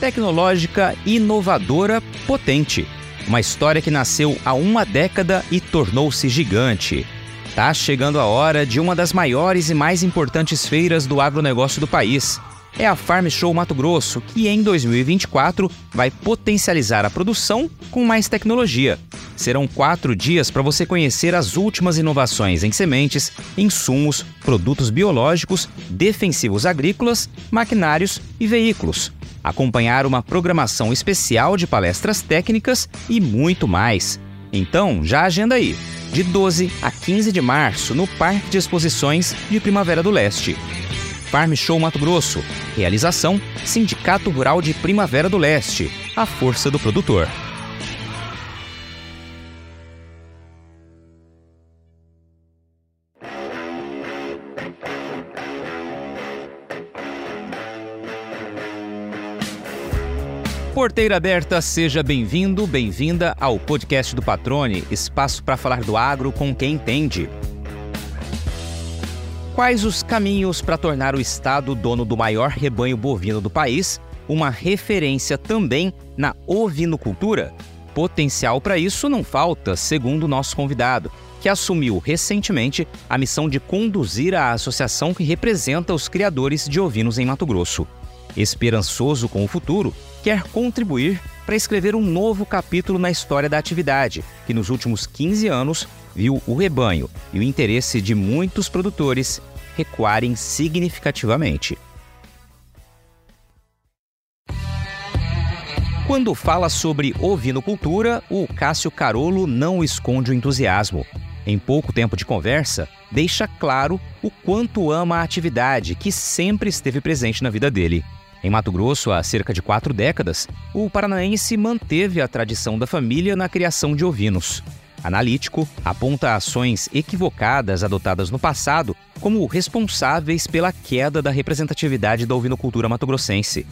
Tecnológica, inovadora, potente. Uma história que nasceu há uma década e tornou-se gigante. Tá chegando a hora de uma das maiores e mais importantes feiras do agronegócio do país. É a Farm Show Mato Grosso, que em 2024 vai potencializar a produção com mais tecnologia. Serão quatro dias para você conhecer as últimas inovações em sementes, insumos, produtos biológicos, defensivos agrícolas, maquinários e veículos. Acompanhar uma programação especial de palestras técnicas e muito mais. Então, já agenda aí de 12 a 15 de março no Parque de Exposições de Primavera do Leste. Farm Show Mato Grosso. Realização: Sindicato Rural de Primavera do Leste. A força do produtor. Porteira aberta, seja bem-vindo, bem-vinda ao podcast do Patrone, espaço para falar do agro com quem entende. Quais os caminhos para tornar o Estado dono do maior rebanho bovino do país, uma referência também na ovinocultura? Potencial para isso não falta, segundo o nosso convidado, que assumiu recentemente a missão de conduzir a associação que representa os criadores de ovinos em Mato Grosso. Esperançoso com o futuro, quer contribuir para escrever um novo capítulo na história da atividade, que nos últimos 15 anos viu o rebanho e o interesse de muitos produtores recuarem significativamente. Quando fala sobre ovinocultura, o Cássio Carolo não esconde o entusiasmo. Em pouco tempo de conversa, deixa claro o quanto ama a atividade que sempre esteve presente na vida dele. Em Mato Grosso, há cerca de quatro décadas, o paranaense manteve a tradição da família na criação de ovinos. Analítico aponta ações equivocadas adotadas no passado como responsáveis pela queda da representatividade da ovinocultura matogrossense.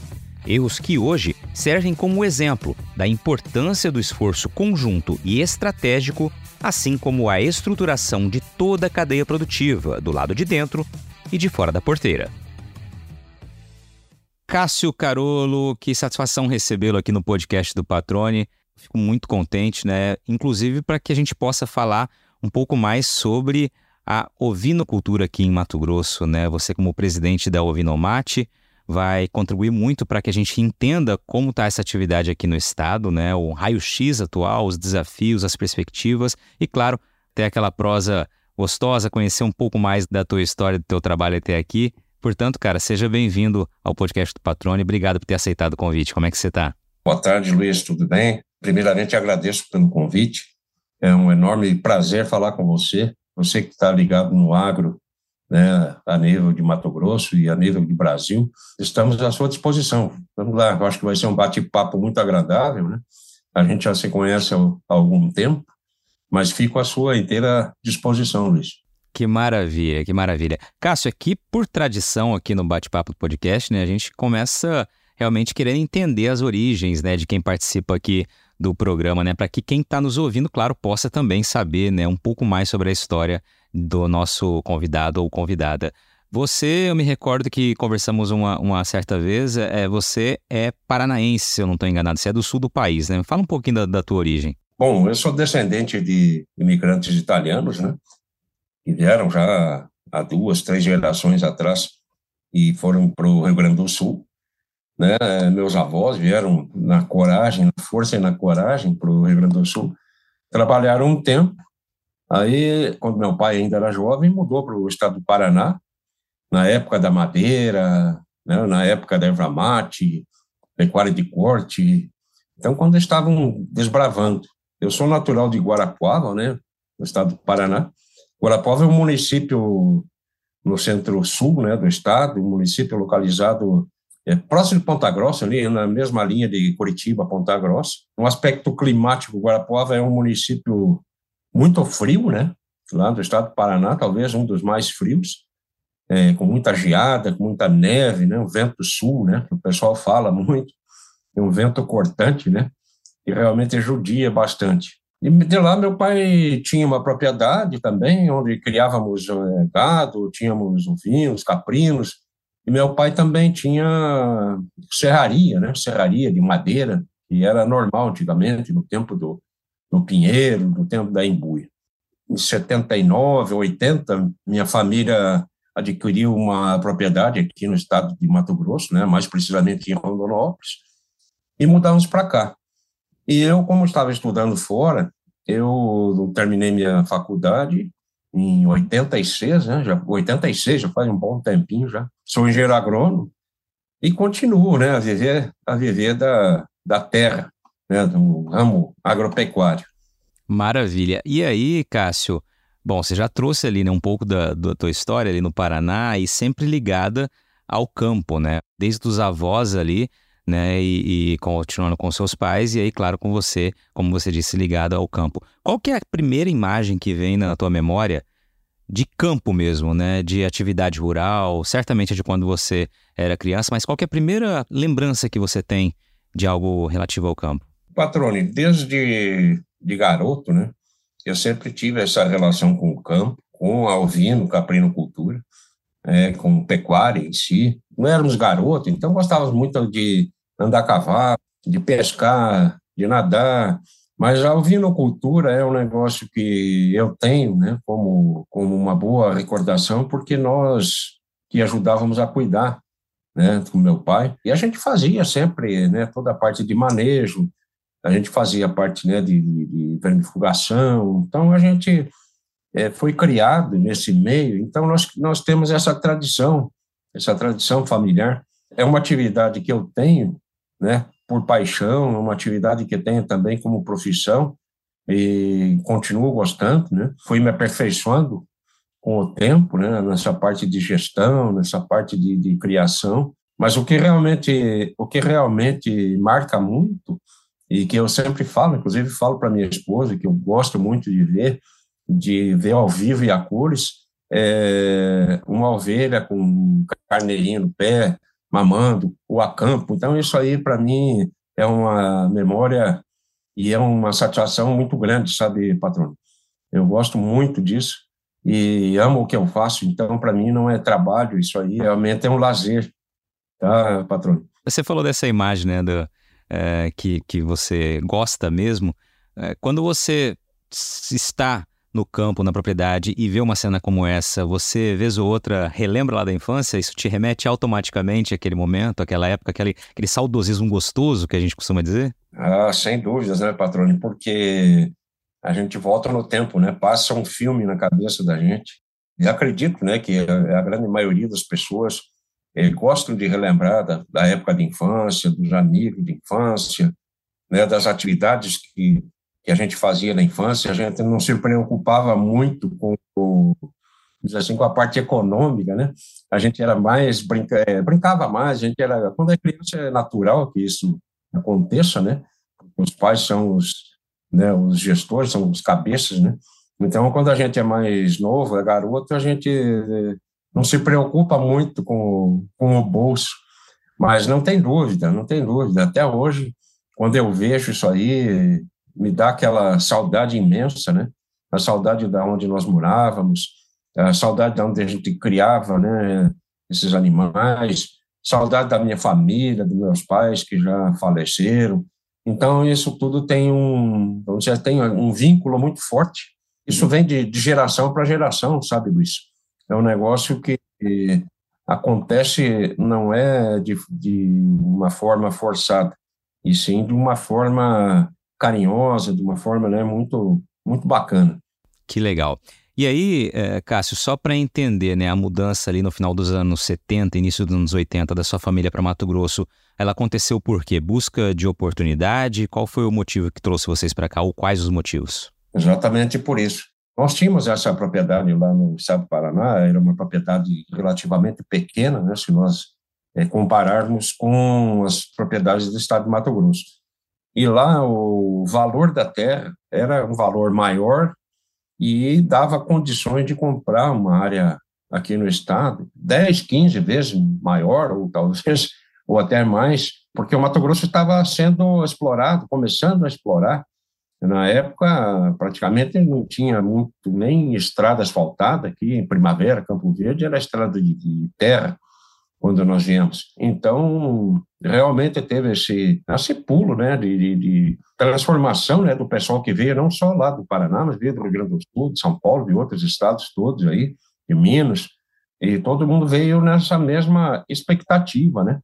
Erros que hoje servem como exemplo da importância do esforço conjunto e estratégico, assim como a estruturação de toda a cadeia produtiva, do lado de dentro e de fora da porteira. Cássio Carolo, que satisfação recebê-lo aqui no podcast do Patrone. Fico muito contente, né? Inclusive para que a gente possa falar um pouco mais sobre a ovinocultura aqui em Mato Grosso, né? Você como presidente da Ovinomate vai contribuir muito para que a gente entenda como está essa atividade aqui no estado, né? O raio-x atual, os desafios, as perspectivas e, claro, ter aquela prosa gostosa, conhecer um pouco mais da tua história, do teu trabalho até aqui. Portanto, cara, seja bem-vindo ao podcast do Patrone. Obrigado por ter aceitado o convite. Como é que você está? Boa tarde, Luiz. Tudo bem? Primeiramente, agradeço pelo convite. É um enorme prazer falar com você. Você que está ligado no agro, né, a nível de Mato Grosso e a nível de Brasil. Estamos à sua disposição. Vamos lá, eu acho que vai ser um bate-papo muito agradável, né? A gente já se conhece há algum tempo, mas fico à sua inteira disposição, Luiz. Que maravilha, que maravilha. Cássio, aqui por tradição aqui no Bate-Papo do Podcast, né, a gente começa realmente querendo entender as origens, né, de quem participa aqui do programa, né, para que quem está nos ouvindo, claro, possa também saber, né, um pouco mais sobre a história do nosso convidado ou convidada. Você, eu me recordo que conversamos uma, uma certa vez, é, você é paranaense, se eu não estou enganado, você é do sul do país, né? Fala um pouquinho da, da tua origem. Bom, eu sou descendente de imigrantes italianos, né? Que vieram já há duas, três gerações atrás e foram para o Rio Grande do Sul. Né? Meus avós vieram na coragem, na força e na coragem para o Rio Grande do Sul. Trabalharam um tempo. Aí, quando meu pai ainda era jovem, mudou para o estado do Paraná, na época da madeira, né? na época da erva mate, pecuária de corte. Então, quando estavam desbravando. Eu sou natural de Guarapuava, né? no estado do Paraná, Guarapuava é um município no centro-sul né, do estado, um município localizado é, próximo de Ponta Grossa, ali na mesma linha de Curitiba, Ponta Grossa. No aspecto climático, Guarapuava é um município muito frio, né? Lá do estado do Paraná, talvez um dos mais frios, é, com muita geada, com muita neve, né? Um vento sul, né? Que o pessoal fala muito, é um vento cortante, né? E realmente judia bastante. E de lá meu pai tinha uma propriedade também, onde criávamos eh, gado, tínhamos ovinhos, caprinos, E meu pai também tinha serraria, né? Serraria de madeira, que era normal antigamente, no tempo do, do Pinheiro, no tempo da Embuia. Em 79, 80, minha família adquiriu uma propriedade aqui no estado de Mato Grosso, né? Mais precisamente em Rondonópolis, e mudamos para cá. E eu, como estava estudando fora, eu terminei minha faculdade em 86, né? Já 86, já faz um bom tempinho já. Sou engenheiro agrônomo e continuo, né, a viver a viver da, da terra, né, do ramo agropecuário. Maravilha. E aí, Cássio, bom, você já trouxe ali né, um pouco da, da tua história ali no Paraná e sempre ligada ao campo, né? Desde os avós ali, né? E, e, continuando com seus pais, e aí, claro, com você, como você disse, ligado ao campo. Qual que é a primeira imagem que vem na tua memória de campo mesmo, né? De atividade rural, certamente é de quando você era criança, mas qual que é a primeira lembrança que você tem de algo relativo ao campo? Patrone, desde de garoto, né? Eu sempre tive essa relação com o campo, com a ovino, caprinocultura, é, com pecuária em si. Não éramos garotos, então gostávamos muito de andar a cavalo, de pescar, de nadar, mas a ovinocultura é um negócio que eu tenho né, como, como uma boa recordação, porque nós que ajudávamos a cuidar né, com meu pai, e a gente fazia sempre né, toda a parte de manejo, a gente fazia a parte né, de, de vermifugação, então a gente é, foi criado nesse meio, então nós, nós temos essa tradição, essa tradição familiar. É uma atividade que eu tenho né, por paixão, é uma atividade que tenho também como profissão e continuo gostando, né? Fui me aperfeiçoando com o tempo, né, nessa parte de gestão, nessa parte de, de criação. Mas o que realmente, o que realmente marca muito e que eu sempre falo, inclusive falo para minha esposa que eu gosto muito de ver, de ver ao vivo e a cores, é uma ovelha com um carneirinho no pé, mamando, ou a campo. Então, isso aí, para mim, é uma memória e é uma satisfação muito grande, sabe, patrão? Eu gosto muito disso e amo o que eu faço, então, para mim, não é trabalho, isso aí realmente é um lazer, tá, patrão? Você falou dessa imagem, né, do, é, que, que você gosta mesmo. É, quando você está no campo, na propriedade e vê uma cena como essa, você, vez ou outra, relembra lá da infância? Isso te remete automaticamente àquele momento, àquela época, aquele, aquele saudosismo gostoso que a gente costuma dizer? Ah, sem dúvidas, né, Patrone? Porque a gente volta no tempo, né? Passa um filme na cabeça da gente. E acredito, né, que a, grande maioria das pessoas eh, gostam de relembrar da, da época de infância, dos amigos de infância, né, das atividades que que a gente fazia na infância, a gente não se preocupava muito com, com assim, com a parte econômica, né? A gente era mais brinca, é, brincava mais, a gente era quando é criança é natural que isso aconteça, né? Os pais são os, né, os gestores, são os cabeças, né? Então, quando a gente é mais novo, é garoto, a gente é, não se preocupa muito com, com o bolso. Mas não tem dúvida, não tem dúvida. Até hoje, quando eu vejo isso aí, me dá aquela saudade imensa, né? A saudade da onde nós morávamos, a saudade da onde a gente criava, né? Esses animais, saudade da minha família, dos meus pais que já faleceram. Então isso tudo tem um, vamos dizer, tem um vínculo muito forte. Isso vem de, de geração para geração, sabe, Luiz? É um negócio que acontece não é de, de uma forma forçada, e sim de uma forma carinhosa, de uma forma né, muito, muito bacana. Que legal. E aí, é, Cássio, só para entender né, a mudança ali no final dos anos 70, início dos anos 80 da sua família para Mato Grosso, ela aconteceu por quê? Busca de oportunidade? Qual foi o motivo que trouxe vocês para cá ou quais os motivos? Exatamente por isso. Nós tínhamos essa propriedade lá no estado do Paraná, era uma propriedade relativamente pequena, né, se nós é, compararmos com as propriedades do estado de Mato Grosso. E lá o valor da terra era um valor maior e dava condições de comprar uma área aqui no estado 10, 15 vezes maior, ou talvez, ou até mais, porque o Mato Grosso estava sendo explorado, começando a explorar. Na época, praticamente não tinha muito, nem estrada asfaltada aqui em Primavera, Campo Verde, era estrada de, de terra. Quando nós viemos. Então, realmente teve esse, esse pulo né, de, de, de, transformação né, do pessoal que veio, não só lá do Paraná, mas veio do Rio Grande do Sul, de São Paulo, de outros estados todos aí, de Minas, e todo mundo veio nessa mesma expectativa, né,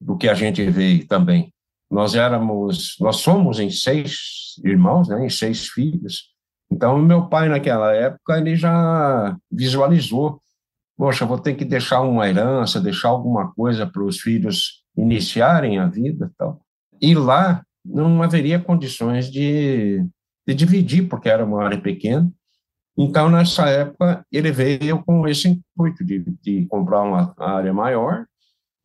do que a gente veio também. Nós éramos, nós somos em seis irmãos, né, em seis filhos, então meu pai naquela época ele já visualizou poxa, vou ter que deixar uma herança, deixar alguma coisa para os filhos iniciarem a vida tal. E lá não haveria condições de, de dividir, porque era uma área pequena. Então, nessa época, ele veio com esse intuito de, de comprar uma área maior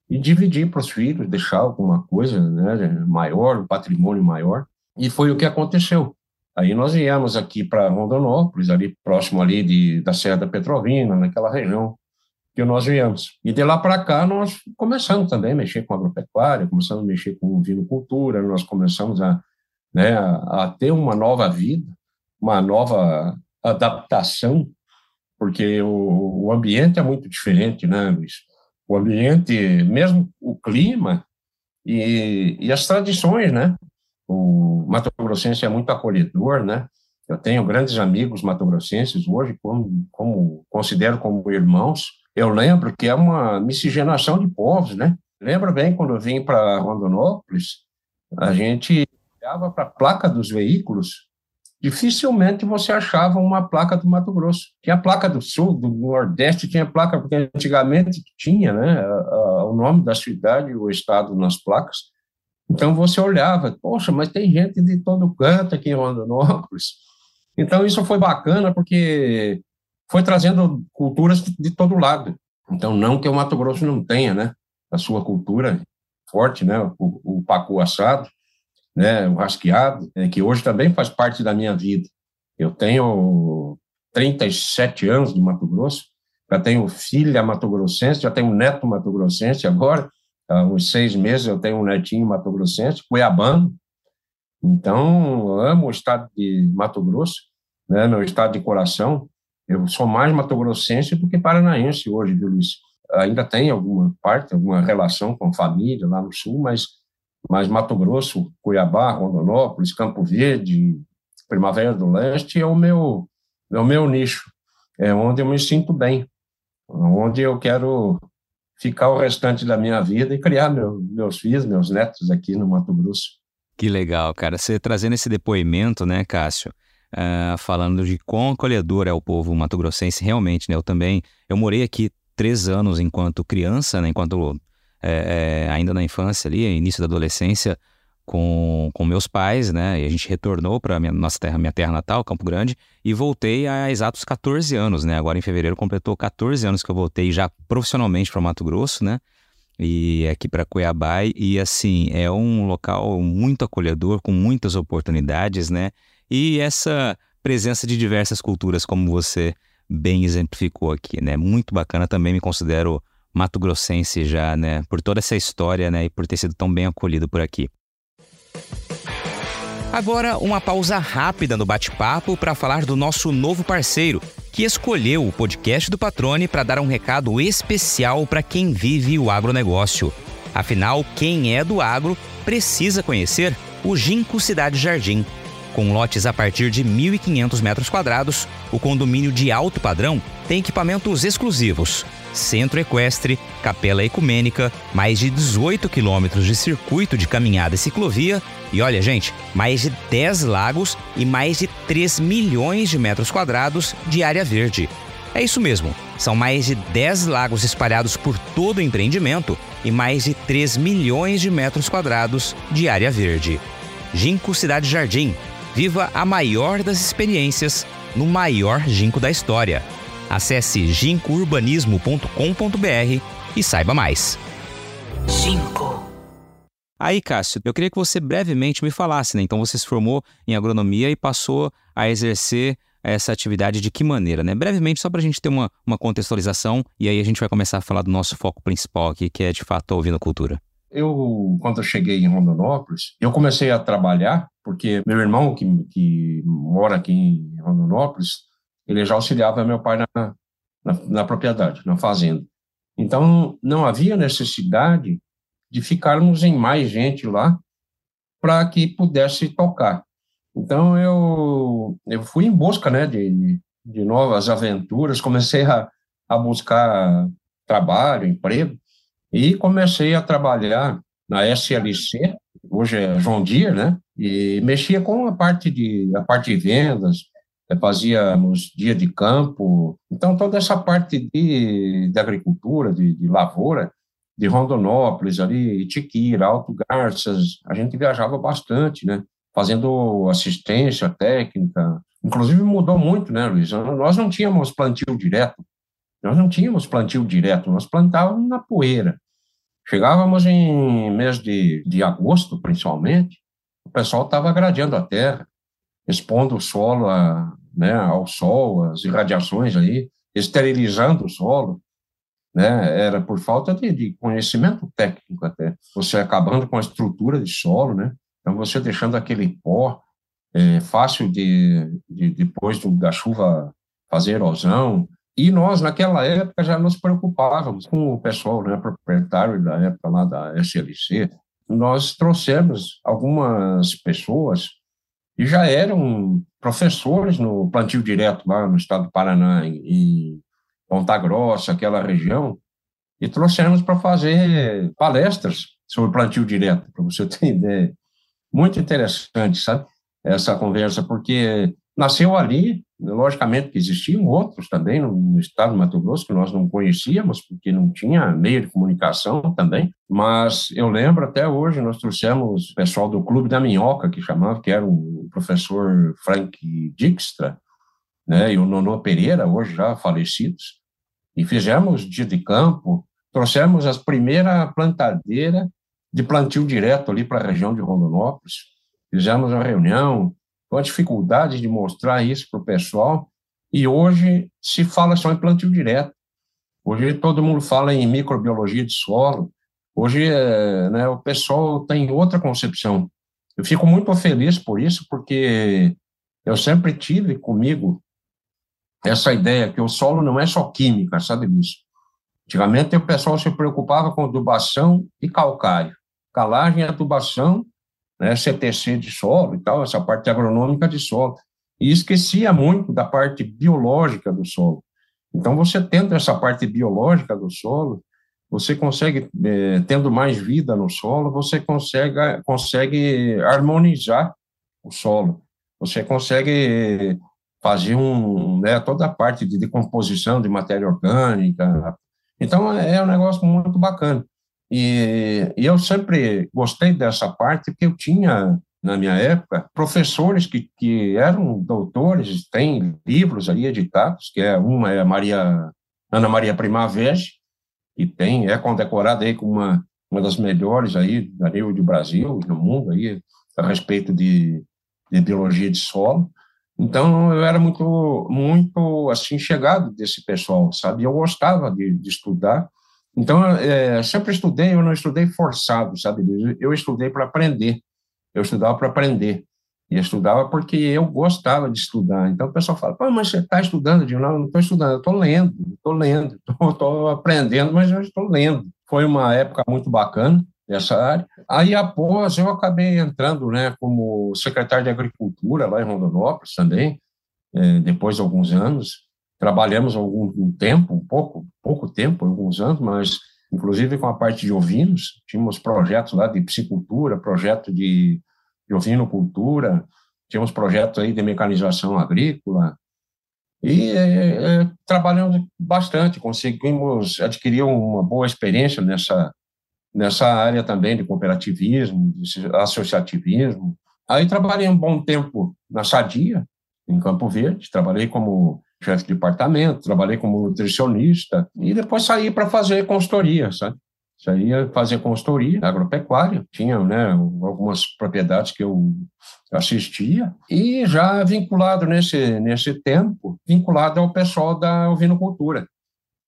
e dividir para os filhos, deixar alguma coisa né, maior, um patrimônio maior. E foi o que aconteceu. Aí nós viemos aqui para Rondonópolis, ali próximo ali de, da Serra da Petrovina, naquela região que nós viemos. E de lá para cá nós começamos também a mexer com agropecuária, começamos a mexer com vinocultura, nós começamos a, né, a, a ter uma nova vida, uma nova adaptação, porque o, o ambiente é muito diferente, né, Luiz? O ambiente, mesmo o clima e, e as tradições, né? O Mato Grossense é muito acolhedor, né? Eu tenho grandes amigos mato-grossenses hoje, como, como considero como irmãos, eu lembro que é uma miscigenação de povos, né? Lembro bem quando eu vim para Rondonópolis, a gente olhava para a placa dos veículos, dificilmente você achava uma placa do Mato Grosso. Tinha placa do Sul, do Nordeste, tinha placa, porque antigamente tinha né, o nome da cidade, o estado nas placas. Então você olhava, poxa, mas tem gente de todo canto aqui em Rondonópolis. Então isso foi bacana, porque foi trazendo culturas de todo lado. Então, não que o Mato Grosso não tenha, né, a sua cultura forte, né, o, o pacu assado, né, o rasqueado, é, que hoje também faz parte da minha vida. Eu tenho 37 anos de Mato Grosso, já tenho filha mato-grossense, já tenho neto mato-grossense agora, há uns seis meses eu tenho um netinho mato-grossense, cuiabano, então amo o estado de Mato Grosso, né, meu estado de coração, eu sou mais mato-grossense do que paranaense hoje, viu, Luiz? Ainda tem alguma parte, alguma relação com família lá no sul, mas, mas Mato Grosso, Cuiabá, Rondonópolis, Campo Verde, Primavera do Leste é o meu, é o meu nicho, é onde eu me sinto bem, onde eu quero ficar o restante da minha vida e criar meu, meus filhos, meus netos aqui no Mato Grosso. Que legal, cara. Você trazendo esse depoimento, né, Cássio? Uh, falando de quão acolhedor é o povo mato-grossense realmente, né? Eu também, eu morei aqui três anos enquanto criança, né? Enquanto é, é, ainda na infância ali, início da adolescência, com, com meus pais, né? E a gente retornou para nossa terra, minha terra natal, Campo Grande, e voltei há exatos 14 anos, né? Agora em fevereiro completou 14 anos que eu voltei já profissionalmente para Mato Grosso, né? E aqui para Cuiabá e assim, é um local muito acolhedor, com muitas oportunidades, né? E essa presença de diversas culturas, como você bem exemplificou aqui, né? Muito bacana, também me considero mato-grossense já, né? Por toda essa história, né? E por ter sido tão bem acolhido por aqui. Agora, uma pausa rápida no bate-papo para falar do nosso novo parceiro, que escolheu o podcast do Patrone para dar um recado especial para quem vive o agronegócio. Afinal, quem é do agro precisa conhecer o Ginkgo Cidade Jardim com lotes a partir de 1.500 metros quadrados, o condomínio de alto padrão tem equipamentos exclusivos, centro equestre, capela ecumênica, mais de 18 quilômetros de circuito de caminhada e ciclovia e olha, gente, mais de 10 lagos e mais de 3 milhões de metros quadrados de área verde. É isso mesmo, são mais de 10 lagos espalhados por todo o empreendimento e mais de 3 milhões de metros quadrados de área verde. Ginkgo Cidade Jardim, Viva a maior das experiências no maior ginkgo da história. Acesse gincourbanismo.com.br e saiba mais. Ginkgo. Aí, Cássio, eu queria que você brevemente me falasse, né? Então você se formou em agronomia e passou a exercer essa atividade de que maneira, né? Brevemente, só para a gente ter uma, uma contextualização, e aí a gente vai começar a falar do nosso foco principal aqui, que é de fato a cultura. Eu, quando eu cheguei em Rondonópolis, eu comecei a trabalhar, porque meu irmão, que, que mora aqui em Rondonópolis, ele já auxiliava meu pai na, na, na propriedade, na fazenda. Então, não havia necessidade de ficarmos em mais gente lá para que pudesse tocar. Então, eu, eu fui em busca né, de, de novas aventuras, comecei a, a buscar trabalho, emprego, e comecei a trabalhar na SLC, hoje é João Deere, né? E mexia com a parte de a parte de vendas, fazíamos dia de campo, então toda essa parte de, de agricultura, de, de lavoura, de Rondonópolis, ali, Itiquira, Alto Garças, a gente viajava bastante, né? Fazendo assistência técnica. Inclusive mudou muito, né, Luiz? Nós não tínhamos plantio direto. Nós não tínhamos plantio direto, nós plantávamos na poeira. Chegávamos em mês de, de agosto, principalmente, o pessoal estava gradeando a terra, expondo o solo a, né, ao sol, as irradiações aí, esterilizando o solo né? Era por falta de, de, conhecimento técnico até. Você acabando com a estrutura de solo, né? Então você deixando aquele pó é, fácil de, de depois do, da chuva fazer erosão. E nós naquela época já nos preocupávamos com o pessoal, né, proprietário da época lá da SLC. Nós trouxemos algumas pessoas que já eram professores no plantio direto lá no estado do Paraná e Ponta Grossa, aquela região, e trouxemos para fazer palestras sobre plantio direto, para você ter ideia. Muito interessante, sabe? Essa conversa, porque nasceu ali, logicamente que existiam outros também no, no, estado do Mato Grosso que nós não conhecíamos, porque não tinha meio de comunicação também, mas eu lembro até hoje, nós trouxemos o pessoal do Clube da Minhoca, que chamava, que era o professor Frank Dijkstra, né, e o Nono Pereira, hoje já falecidos, e fizemos dia de campo, trouxemos as primeira plantadeira de plantio direto ali para a região de Rondonópolis, fizemos uma reunião, com a dificuldade de mostrar isso para o pessoal, e hoje se fala só em plantio direto. Hoje todo mundo fala em microbiologia de solo, hoje é, né, o pessoal tem outra concepção. Eu fico muito feliz por isso, porque eu sempre tive comigo essa ideia que o solo não é só química, sabe disso? Antigamente o pessoal se preocupava com adubação e calcário, calagem e adubação, né, CTC de solo e tal, essa parte agronômica de solo, e esquecia muito da parte biológica do solo. Então, você tendo essa parte biológica do solo, você consegue, eh, tendo mais vida no solo, você consegue, consegue harmonizar o solo, você consegue fazer um, né, toda a parte de decomposição de matéria orgânica. Então, é um negócio muito bacana. E, e eu sempre gostei dessa parte, porque eu tinha, na minha época, professores que, que eram doutores, tem livros aí editados, que é uma é Maria, Ana Maria Primavera, que tem, é condecorada aí como uma, uma das melhores aí a nível do Brasil, no mundo aí, a respeito de, de biologia de solo. Então, eu era muito, muito, assim, chegado desse pessoal, sabe? Eu gostava de, de estudar. Então, é, sempre estudei, eu não estudei forçado, sabe? Eu estudei para aprender. Eu estudava para aprender. E estudava porque eu gostava de estudar. Então, o pessoal fala, Pô, mas você está estudando? Eu digo, não, não estou estudando, eu estou lendo, estou lendo, estou aprendendo, mas eu estou lendo. Foi uma época muito bacana nessa área. Aí, após, eu acabei entrando né, como secretário de Agricultura lá em Rondonópolis também, é, depois de alguns anos. Trabalhamos algum tempo, um pouco, pouco tempo, alguns anos, mas inclusive com a parte de ovinos, tínhamos projetos lá de piscicultura, projeto de, de ovinocultura, tínhamos projetos aí de mecanização agrícola, e é, é, trabalhamos bastante, conseguimos adquirir uma boa experiência nessa, nessa área também de cooperativismo, de associativismo. Aí trabalhei um bom tempo na Sadia, em Campo Verde, trabalhei como chefe de departamento, trabalhei como nutricionista e depois saí para fazer consultoria, sabe? Saía fazer consultoria agropecuária, tinha né, algumas propriedades que eu assistia e já vinculado nesse, nesse tempo, vinculado ao pessoal da ovinocultura.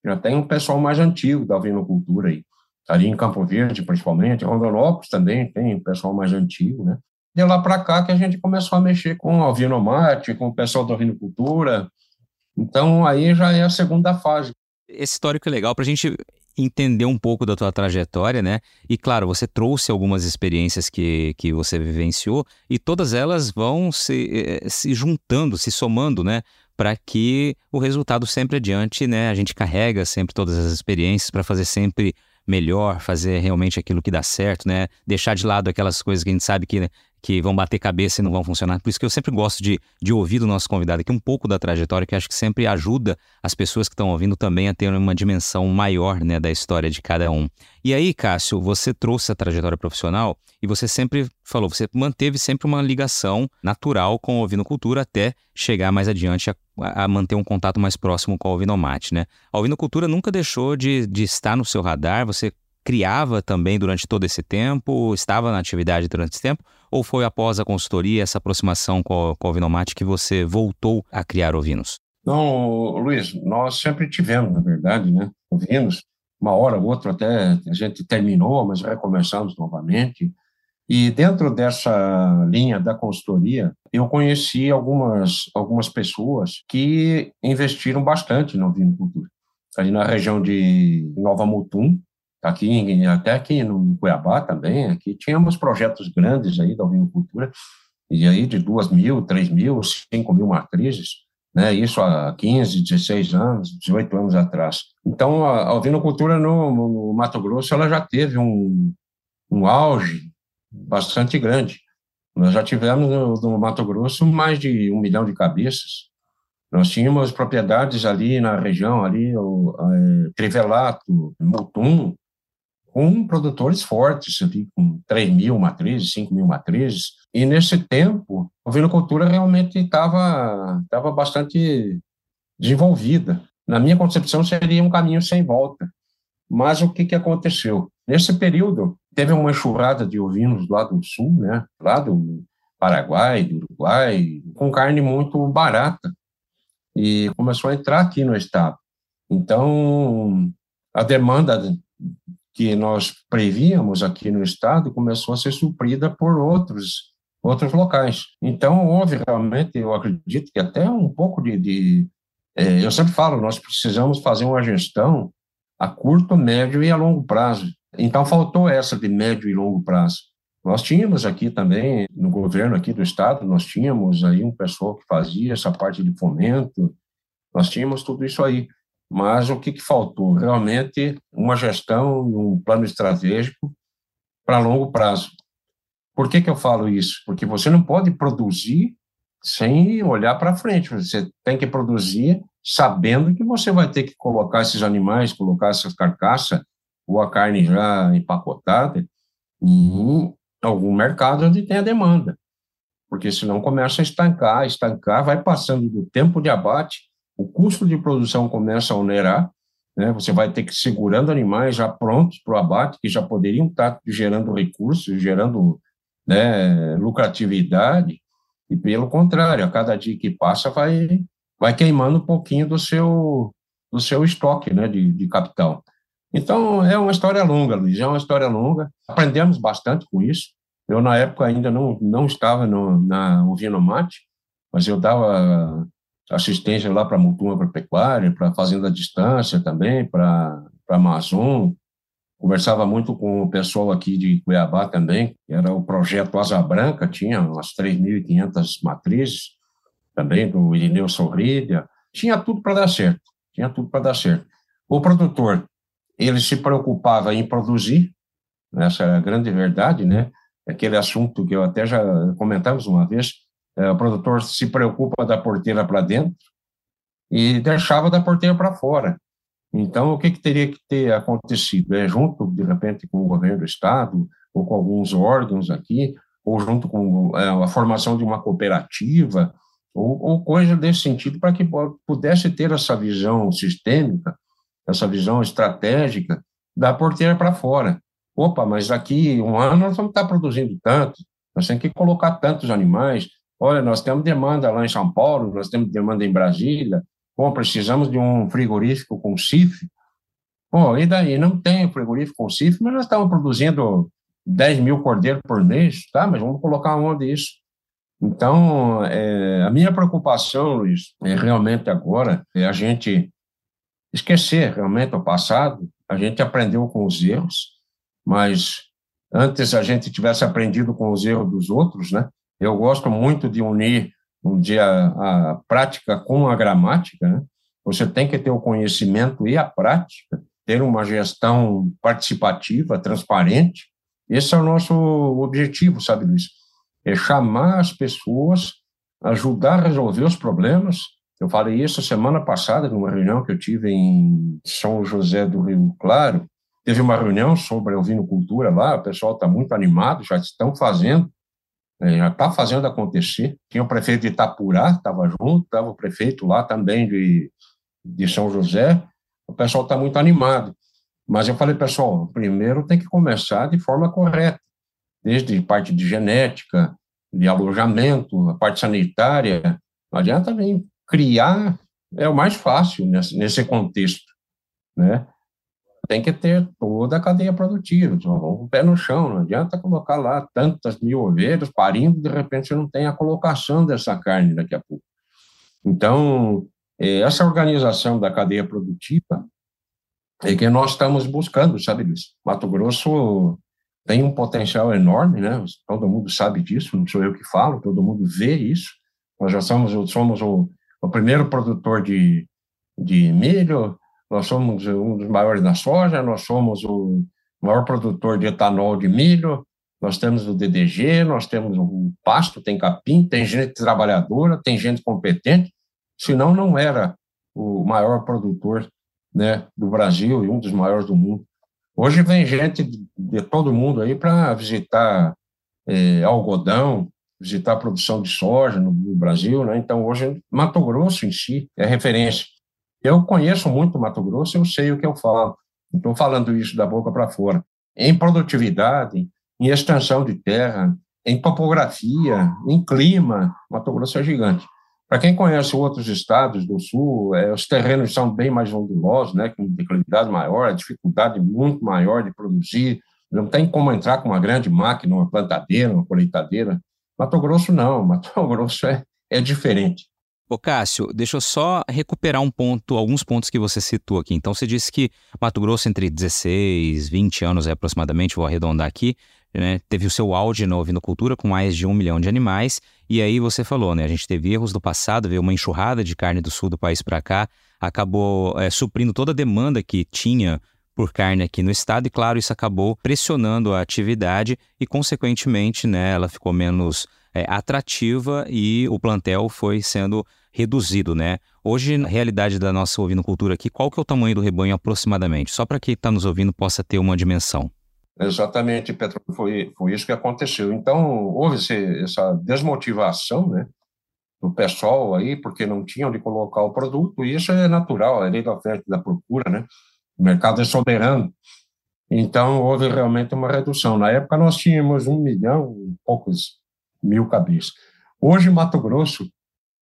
Já tem um pessoal mais antigo da ovinocultura aí ali em Campo Verde, principalmente, Rondonópolis também tem pessoal mais antigo, né? De lá para cá que a gente começou a mexer com alvinomate, com o pessoal da ovinocultura. Então, aí já é a segunda fase. Esse histórico é legal para a gente entender um pouco da tua trajetória, né? E claro, você trouxe algumas experiências que, que você vivenciou e todas elas vão se, eh, se juntando, se somando, né? Para que o resultado sempre adiante, né? A gente carrega sempre todas as experiências para fazer sempre melhor, fazer realmente aquilo que dá certo, né? Deixar de lado aquelas coisas que a gente sabe que né, que vão bater cabeça e não vão funcionar. Por isso que eu sempre gosto de, de ouvir do nosso convidado aqui um pouco da trajetória, que acho que sempre ajuda as pessoas que estão ouvindo também a ter uma dimensão maior né, da história de cada um. E aí, Cássio, você trouxe a trajetória profissional e você sempre falou, você manteve sempre uma ligação natural com a Ovinocultura até chegar mais adiante a, a manter um contato mais próximo com a Ovinomate, né? A Ovinocultura nunca deixou de, de estar no seu radar, você criava também durante todo esse tempo, estava na atividade durante esse tempo, ou foi após a consultoria, essa aproximação com, com o Ovinomate que você voltou a criar ovinos? Não, Luiz, nós sempre tivemos, na verdade, né, ovinos. Uma hora ou outra até a gente terminou, mas recomeçamos novamente. E dentro dessa linha da consultoria, eu conheci algumas, algumas pessoas que investiram bastante na ovinocultura. Ali na região de Nova Mutum, aqui até aqui no Cuiabá também, aqui tínhamos projetos grandes aí da ovinocultura, e aí de duas mil, três mil, cinco mil matrizes, né, isso há 15, 16 anos, 18 anos atrás. Então, a ovinocultura no, no Mato Grosso, ela já teve um, um auge bastante grande. Nós já tivemos no, no Mato Grosso mais de um milhão de cabeças, nós tínhamos propriedades ali na região, ali, o, é, Trivelato, Mutum, com produtores fortes, com 3 mil matrizes, 5 mil matrizes. E nesse tempo, a vinocultura realmente estava tava bastante desenvolvida. Na minha concepção, seria um caminho sem volta. Mas o que, que aconteceu? Nesse período, teve uma enxurrada de ovinos lá do sul, né? lá do Paraguai, do Uruguai, com carne muito barata. E começou a entrar aqui no estado. Então, a demanda que nós prevíamos aqui no estado começou a ser suprida por outros outros locais. Então houve realmente, eu acredito que até um pouco de, de é, eu sempre falo, nós precisamos fazer uma gestão a curto, médio e a longo prazo. Então faltou essa de médio e longo prazo. Nós tínhamos aqui também, no governo aqui do estado, nós tínhamos aí um pessoal que fazia essa parte de fomento, nós tínhamos tudo isso aí. Mas o que, que faltou? Realmente uma gestão, um plano estratégico para longo prazo. Por que, que eu falo isso? Porque você não pode produzir sem olhar para frente. Você tem que produzir sabendo que você vai ter que colocar esses animais, colocar essas carcaças ou a carne já empacotada em algum mercado onde tem a demanda. Porque senão começa a estancar, estancar, vai passando do tempo de abate o custo de produção começa a onerar, né? você vai ter que ir segurando animais já prontos para o abate, que já poderiam estar gerando recursos, gerando né, lucratividade, e pelo contrário, a cada dia que passa vai, vai queimando um pouquinho do seu, do seu estoque né, de, de capital. Então, é uma história longa, Luiz, é uma história longa. Aprendemos bastante com isso. Eu, na época, ainda não, não estava no, na Mate, mas eu dava assistência lá para a Mutum Agropecuária, para Fazenda à Distância também, para a Amazon. Conversava muito com o pessoal aqui de Cuiabá também, era o projeto Asa Branca, tinha umas 3.500 matrizes, também do Irineu Sorrilha. Tinha tudo para dar certo, tinha tudo para dar certo. O produtor, ele se preocupava em produzir, essa é a grande verdade, né? Aquele assunto que eu até já comentamos uma vez, o produtor se preocupa da porteira para dentro e deixava da porteira para fora. Então, o que, que, teria que ter acontecido? É, junto, de repente, com o governo do Estado, ou com alguns órgãos aqui, ou junto com é, a formação de uma cooperativa, ou, ou coisa desse sentido, para que pudesse ter essa visão sistêmica, essa visão estratégica da porteira para fora. Opa, mas aqui um ano nós vamos estar produzindo tanto, nós temos que colocar tantos animais, Olha, nós temos demanda lá em São Paulo, nós temos demanda em Brasília. Bom, precisamos de um frigorífico com CIF. Pô, e daí? Não tem frigorífico com CIF, mas nós estamos produzindo 10 mil cordeiros por mês, tá? Mas vamos colocar onde isso? Então, é, a minha preocupação, Luiz, é realmente agora é a gente esquecer realmente o passado, a gente aprendeu com os erros, mas antes a gente tivesse aprendido com os erros dos outros, né? Eu gosto muito de unir um dia a, prática com a gramática, né? Você tem que ter o conhecimento e a prática, ter uma gestão participativa, transparente. Esse é o nosso objetivo, sabe, Luiz? É chamar as pessoas, ajudar a resolver os problemas. Eu falei isso semana passada, numa reunião que eu tive em São José do Rio Claro. Teve uma reunião sobre a Cultura lá, o pessoal está muito animado, já estão fazendo é, já está fazendo acontecer. Tinha o prefeito de Itapurá, estava junto, estava o prefeito lá também de, de São José. O pessoal está muito animado. Mas eu falei, pessoal, primeiro tem que começar de forma correta, desde parte de genética, de alojamento, a parte sanitária. Não adianta nem criar, é o mais fácil nesse, nesse contexto, né? Tem que ter toda a cadeia produtiva, o pé no chão, não adianta colocar lá tantas mil ovelhas parindo, de repente você não tem a colocação dessa carne daqui a pouco. Então, é, essa organização da cadeia produtiva é que nós estamos buscando, sabe, Luiz? Mato Grosso tem um potencial enorme, né? Todo mundo sabe disso, não sou eu que falo, todo mundo vê isso. Nós já somos, somos o, o primeiro produtor de, de milho, nós somos um dos maiores da soja, nós somos o maior produtor de etanol de milho, nós temos o DDG, nós temos o pasto, tem capim, tem gente trabalhadora, tem gente competente, senão não era o maior produtor né, do Brasil e um dos maiores do mundo. Hoje vem gente de todo mundo aí para visitar é, algodão, visitar a produção de soja no, no Brasil, né? Então hoje Mato Grosso em si é referência. Eu conheço muito Mato Grosso, eu sei o que eu falo. Estou falando isso da boca para fora. Em produtividade, em extensão de terra, em topografia, em clima, Mato Grosso é gigante. Para quem conhece outros estados do sul, é, os terrenos são bem mais ondulosos, né, com declividade maior, dificuldade muito maior de produzir. Não tem como entrar com uma grande máquina, uma plantadeira, uma colheitadeira. Mato Grosso não, Mato Grosso é, é diferente. Ô Cássio, deixa eu só recuperar um ponto, alguns pontos que você citou aqui. Então, você disse que Mato Grosso, entre 16, 20 anos aproximadamente, vou arredondar aqui, né, teve o seu auge na ovinocultura com mais de um milhão de animais. E aí você falou, né? A gente teve erros do passado, veio uma enxurrada de carne do sul do país para cá, acabou é, suprindo toda a demanda que tinha por carne aqui no estado e claro isso acabou pressionando a atividade e consequentemente né ela ficou menos é, atrativa e o plantel foi sendo reduzido, né? Hoje, na realidade da nossa ovinocultura aqui, qual que é o tamanho do rebanho aproximadamente? Só para quem está nos ouvindo possa ter uma dimensão. Exatamente, Petro, foi, foi isso que aconteceu. Então, houve esse, essa desmotivação, né, do pessoal aí, porque não tinham de colocar o produto, e isso é natural, é lei da oferta e da procura, né? O mercado é soberano. Então, houve realmente uma redução. Na época, nós tínhamos um milhão e poucos mil cabeças. Hoje, Mato Grosso,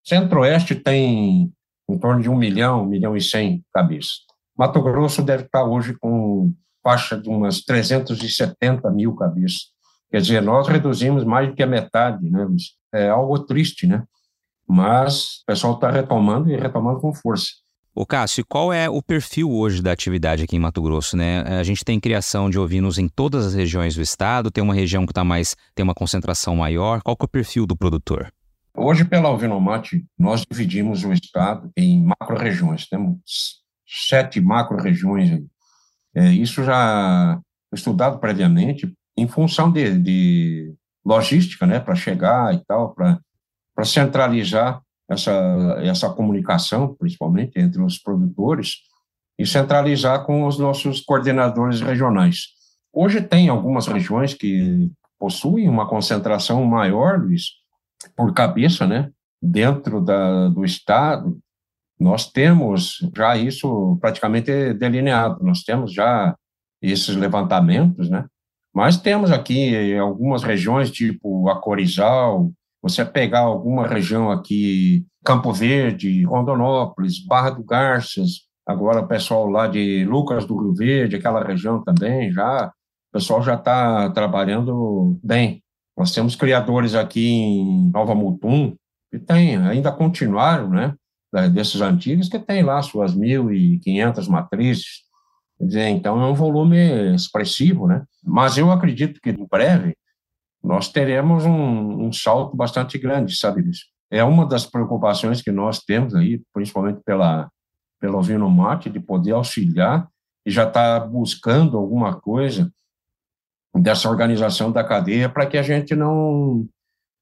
Centro-Oeste tem em torno de um milhão, um milhão e cem cabeças. Mato Grosso deve estar hoje com faixa de umas 370 mil cabeças. Quer dizer, nós reduzimos mais do que a metade, né? É algo triste, né? Mas o pessoal está retomando e retomando com força. Ô Cássio, qual é o perfil hoje da atividade aqui em Mato Grosso, né? A gente tem criação de ovinos em todas as regiões do estado, tem uma região que tá mais, tem uma concentração maior. Qual é o perfil do produtor? Hoje, pela Alvinomate, nós dividimos o estado em macro-regiões. Temos sete macro-regiões. É, isso já estudado previamente em função de, de logística, né, para chegar e tal, para centralizar essa, essa comunicação, principalmente entre os produtores, e centralizar com os nossos coordenadores regionais. Hoje tem algumas regiões que possuem uma concentração maior, Luiz, por cabeça, né? Dentro da, do Estado, nós temos já isso praticamente delineado, nós temos já esses levantamentos, né? Mas temos aqui algumas regiões, tipo Acorizal, você pegar alguma região aqui, Campo Verde, Rondonópolis, Barra do Garças, agora o pessoal lá de Lucas do Rio Verde, aquela região também, já o pessoal já está trabalhando bem. Nós temos criadores aqui em Nova Mutum, que tem, ainda continuaram, né, desses antigos, que tem lá suas 1.500 matrizes. Quer dizer, então é um volume expressivo, né? Mas eu acredito que em breve nós teremos um, um salto bastante grande, sabe disso? É uma das preocupações que nós temos aí, principalmente pela pelo Ovino Mate, de poder auxiliar e já está buscando alguma coisa dessa organização da cadeia para que a gente não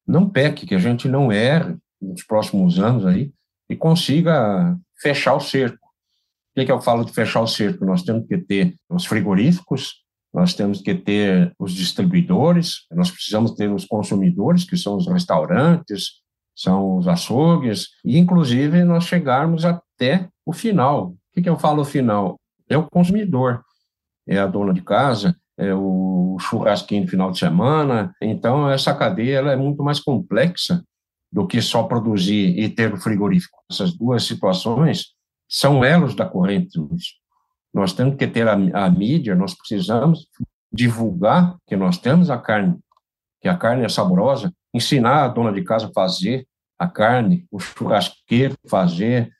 não peque, que a gente não erre nos próximos anos aí e consiga fechar o cerco. O que, que eu falo de fechar o cerco? Nós temos que ter os frigoríficos, nós temos que ter os distribuidores, nós precisamos ter os consumidores, que são os restaurantes, são os açougues, e inclusive nós chegarmos até o final. O que, que eu falo final? É o consumidor, é a dona de casa, é o churrasquinho no final de semana. Então, essa cadeia ela é muito mais complexa do que só produzir e ter o frigorífico. Essas duas situações são elos da corrente. Nós temos que ter a, a mídia, nós precisamos divulgar que nós temos a carne, que a carne é saborosa, ensinar a dona de casa a fazer a carne, o churrasqueiro fazer,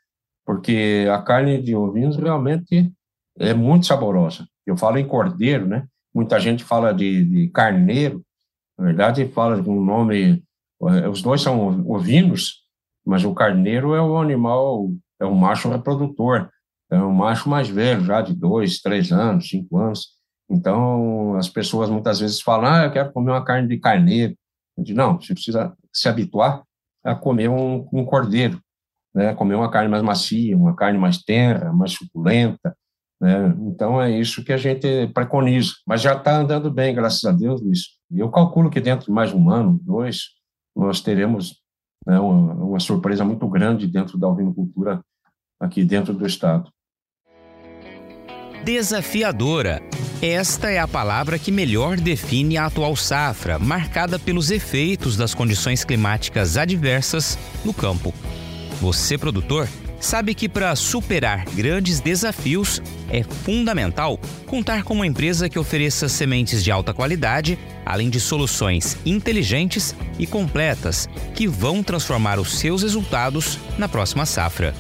porque a carne de ovinos realmente é muito saborosa. Eu falo em cordeiro, né? Muita gente fala de, de carneiro, na verdade fala com o nome, eh, os dois são ovinos, mas o carneiro é o animal, é o macho reprodutor, é um macho mais velho, já de dois, três anos, cinco anos. Então, as pessoas muitas vezes falam, ah, eu quero comer uma carne de carneiro. Digo, não, você precisa se habituar a comer um, um cordeiro, né? comer uma carne mais macia, uma carne mais tenra, mais suculenta, né? Então, é isso que a gente preconiza. Mas já está andando bem, graças a Deus, Luiz. E eu calculo que dentro de mais um ano, dois, nós teremos né, uma, uma surpresa muito grande dentro da ovinocultura aqui dentro do Estado. Desafiadora. Esta é a palavra que melhor define a atual safra, marcada pelos efeitos das condições climáticas adversas no campo. Você, produtor, sabe que para superar grandes desafios é fundamental contar com uma empresa que ofereça sementes de alta qualidade, além de soluções inteligentes e completas que vão transformar os seus resultados na próxima safra.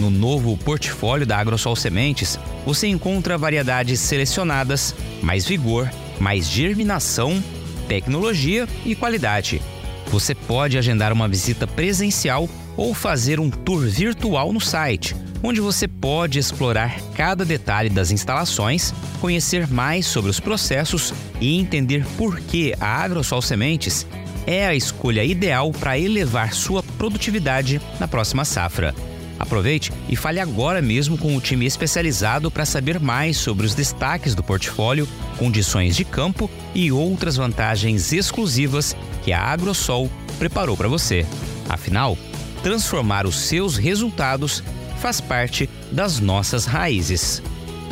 No novo portfólio da AgroSol Sementes, você encontra variedades selecionadas, mais vigor, mais germinação, tecnologia e qualidade. Você pode agendar uma visita presencial ou fazer um tour virtual no site, onde você pode explorar cada detalhe das instalações, conhecer mais sobre os processos e entender por que a AgroSol Sementes é a escolha ideal para elevar sua produtividade na próxima safra. Aproveite e fale agora mesmo com o time especializado para saber mais sobre os destaques do portfólio, condições de campo e outras vantagens exclusivas que a AgroSol preparou para você. Afinal, transformar os seus resultados faz parte das nossas raízes.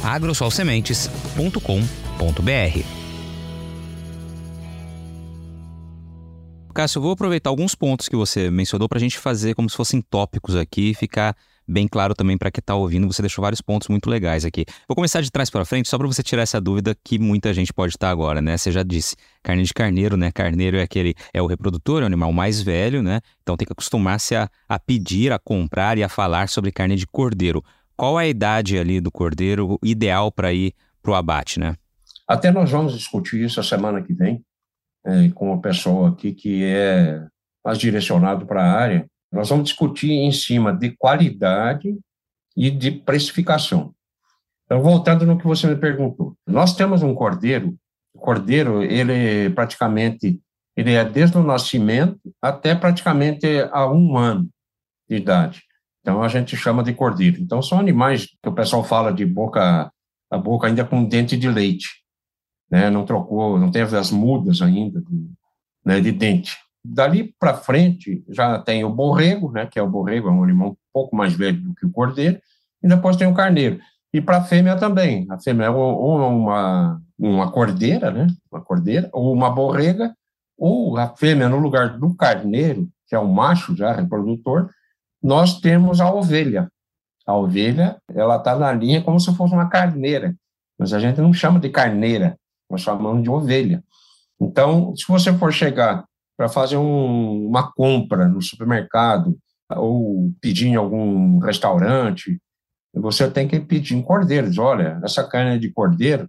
agrosolsementes.com.br Cássio, eu vou aproveitar alguns pontos que você mencionou para a gente fazer como se fossem tópicos aqui e ficar bem claro também para quem está ouvindo. Você deixou vários pontos muito legais aqui. Vou começar de trás para frente, só para você tirar essa dúvida que muita gente pode estar agora, né? Você já disse, carne de carneiro, né? Carneiro é aquele, é o reprodutor, é o animal mais velho, né? Então tem que acostumar-se a, a pedir, a comprar e a falar sobre carne de cordeiro. Qual é a idade ali do cordeiro ideal para ir para o abate, né? Até nós vamos discutir isso a semana que vem é, com uma pessoa aqui que é mais direcionado para a área, nós vamos discutir em cima de qualidade e de precificação. Então, voltando no que você me perguntou, nós temos um cordeiro, o cordeiro, ele praticamente, ele é desde o nascimento até praticamente a um ano de idade. Então, a gente chama de cordeiro. Então, são animais que o pessoal fala de boca, a boca ainda com dente de leite, né? Não trocou, não teve as mudas ainda de, né, de dente. Dali para frente já tem o borrego, né, que é o borrego, é um animal um pouco mais velho do que o cordeiro, e depois tem o carneiro. E para a fêmea também. A fêmea é ou uma, uma cordeira, né, uma cordeira, ou uma borrega, ou a fêmea no lugar do carneiro, que é o macho já reprodutor, nós temos a ovelha. A ovelha, ela está na linha como se fosse uma carneira, mas a gente não chama de carneira, nós chamamos de ovelha. Então, se você for chegar para fazer um, uma compra no supermercado ou pedir em algum restaurante, você tem que pedir em cordeiro. Diz, olha, essa carne é de cordeiro.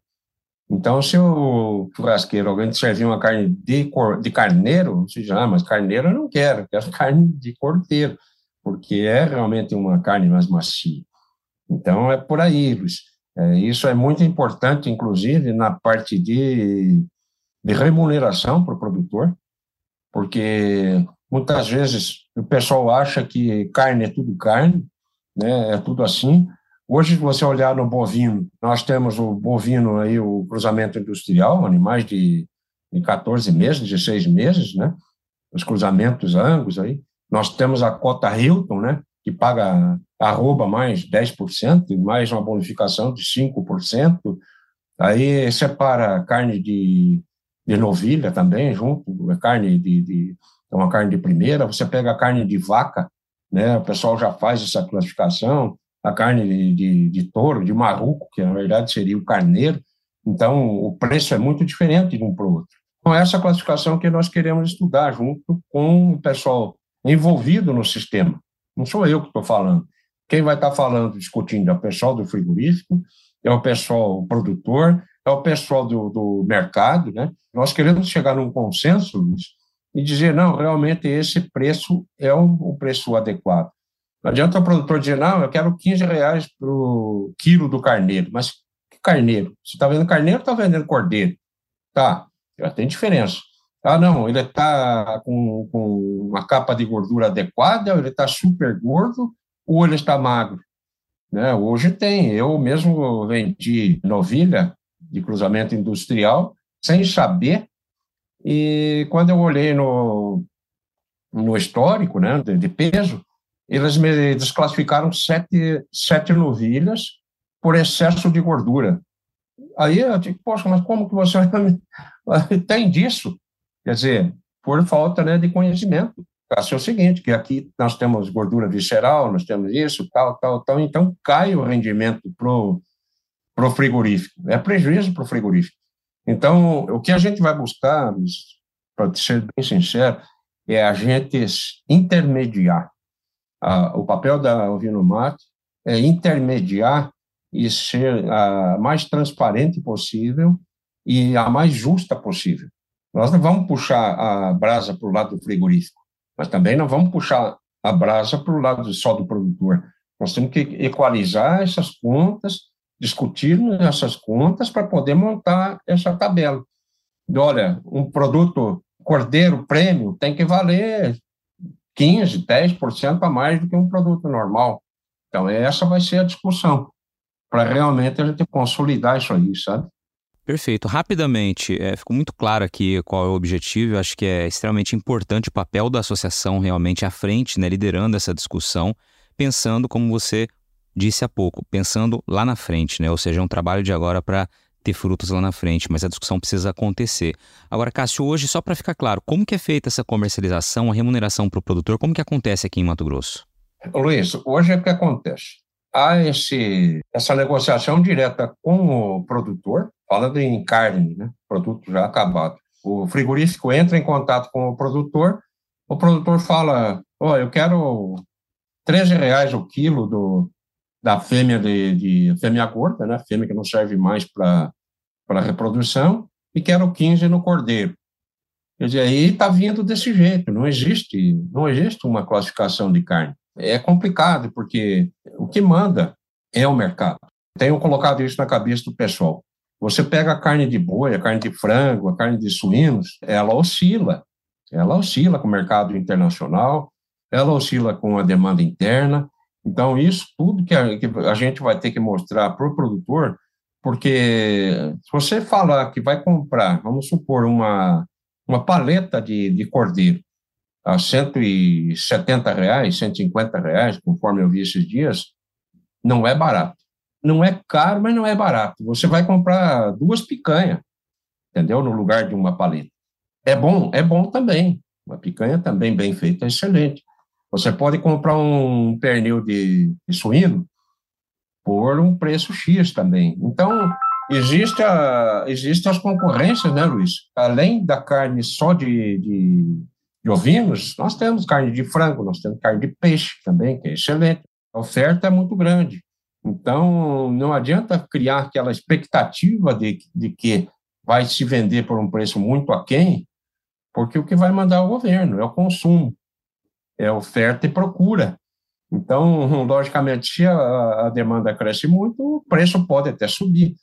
Então, se o churrasqueiro, alguém te servir uma carne de, cor, de carneiro, você diz, ah, mas carneiro eu não quero, quero carne de cordeiro, porque é realmente uma carne mais macia. Então, é por aí, Luiz. É, isso é muito importante, inclusive, na parte de, de remuneração para o produtor, porque muitas vezes o pessoal acha que carne é tudo carne, né, é tudo assim. Hoje, se você olhar no bovino, nós temos o bovino aí, o cruzamento industrial, animais de, de 14 meses, 16 meses, né, os cruzamentos angus aí. Nós temos a cota Hilton, né, que paga arroba mais 10%, mais uma bonificação de 5%. Aí separa carne de, de novilha também, junto, é carne de, de é uma carne de primeira. Você pega a carne de vaca, né? O pessoal já faz essa classificação. A carne de, de, de touro, de marruco, que na verdade seria o carneiro. Então, o preço é muito diferente de um para o outro. Então, essa classificação que nós queremos estudar junto com o pessoal envolvido no sistema. Não sou eu que estou falando. Quem vai estar falando, discutindo, é o pessoal do frigorífico, é o pessoal produtor, é o pessoal do, do mercado. Né? Nós queremos chegar num consenso, Luiz, e dizer, não, realmente esse preço é o, preço adequado. Não adianta o produtor dizer, não, eu quero 15 reais para o quilo do carneiro. Mas que carneiro? Você está vendendo carneiro ou está vendendo cordeiro? Tá, já tem diferença. Ah, não, ele está com, com uma capa de gordura adequada, ele está super gordo, ou ele está magro. Né? Hoje tem, eu mesmo vendi novilha de cruzamento industrial, sem saber, e quando eu olhei no, no histórico né, de, de peso, eles me desclassificaram sete, sete novilhas por excesso de gordura. Aí eu digo, poxa, mas como que você tem disso? Quer dizer, por falta né, de conhecimento. Caso é o seguinte, que aqui nós temos gordura visceral, nós temos isso, tal, tal, tal, então cai o rendimento para o frigorífico. É prejuízo para o frigorífico. Então, o que a gente vai buscar, para ser bem sincero, é a gente intermediar. o papel da Ovinomat é intermediar e ser a mais transparente possível e a mais justa possível. Nós não vamos puxar a brasa para o lado do frigorífico, mas também não vamos puxar a brasa para o lado só do produtor. Nós temos que equalizar essas contas, discutir essas contas para poder montar essa tabela. E, olha, um produto cordeiro prêmio tem que valer 15, 10% a mais do que um produto normal. Então, essa vai ser a discussão, para realmente a gente consolidar isso aí, sabe? Perfeito. Rapidamente, é, ficou muito claro aqui qual é o objetivo. Eu acho que é extremamente importante o papel da associação realmente à frente, né, liderando essa discussão, pensando, como você disse há pouco, pensando lá na frente, né? Ou seja, é um trabalho de agora para ter frutos lá na frente, mas a discussão precisa acontecer. Agora, Cássio, hoje, só para ficar claro, como que é feita essa comercialização, a remuneração para o produtor, como que acontece aqui em Mato Grosso? Luiz, hoje é o que acontece. Há esse, essa negociação direta com o produtor, falando em carne, né, produto já acabado. O frigorífico entra em contato com o produtor, o produtor fala, oh, eu quero 13 reais o quilo do, da fêmea de, de fêmea gorda, né, fêmea que não serve mais para reprodução, e quero 15 no cordeiro. Quer dizer, aí está vindo desse jeito, não existe, não existe uma classificação de carne. É complicado, porque o que manda é o mercado. Tenho colocado isso na cabeça do pessoal. Você pega a carne de boi, a carne de frango, a carne de suínos, ela oscila. Ela oscila com o mercado internacional, ela oscila com a demanda interna. Então, isso tudo que a, que a gente vai ter que mostrar para o produtor, porque se você falar que vai comprar, vamos supor, uma, uma paleta de, de cordeiro a 170 reais, 150 reais, conforme eu vi esses dias, não é barato não é caro, mas não é barato. Você vai comprar duas picanhas, entendeu? No lugar de uma paleta. É bom, é bom também. Uma picanha também bem feita é excelente. Você pode comprar um pernil de, de suíno por um preço X também. Então, existe, a, existe as concorrências, né, Luiz? Além da carne só de, de, de ovinos, nós temos carne de frango, nós temos carne de peixe também, que é excelente. A oferta é muito grande. Então, não adianta criar aquela expectativa de, de que vai se vender por um preço muito aquém, porque o que vai mandar é o governo, é o consumo, é oferta e procura. Então, logicamente, se a, a demanda cresce muito, o preço pode até subir.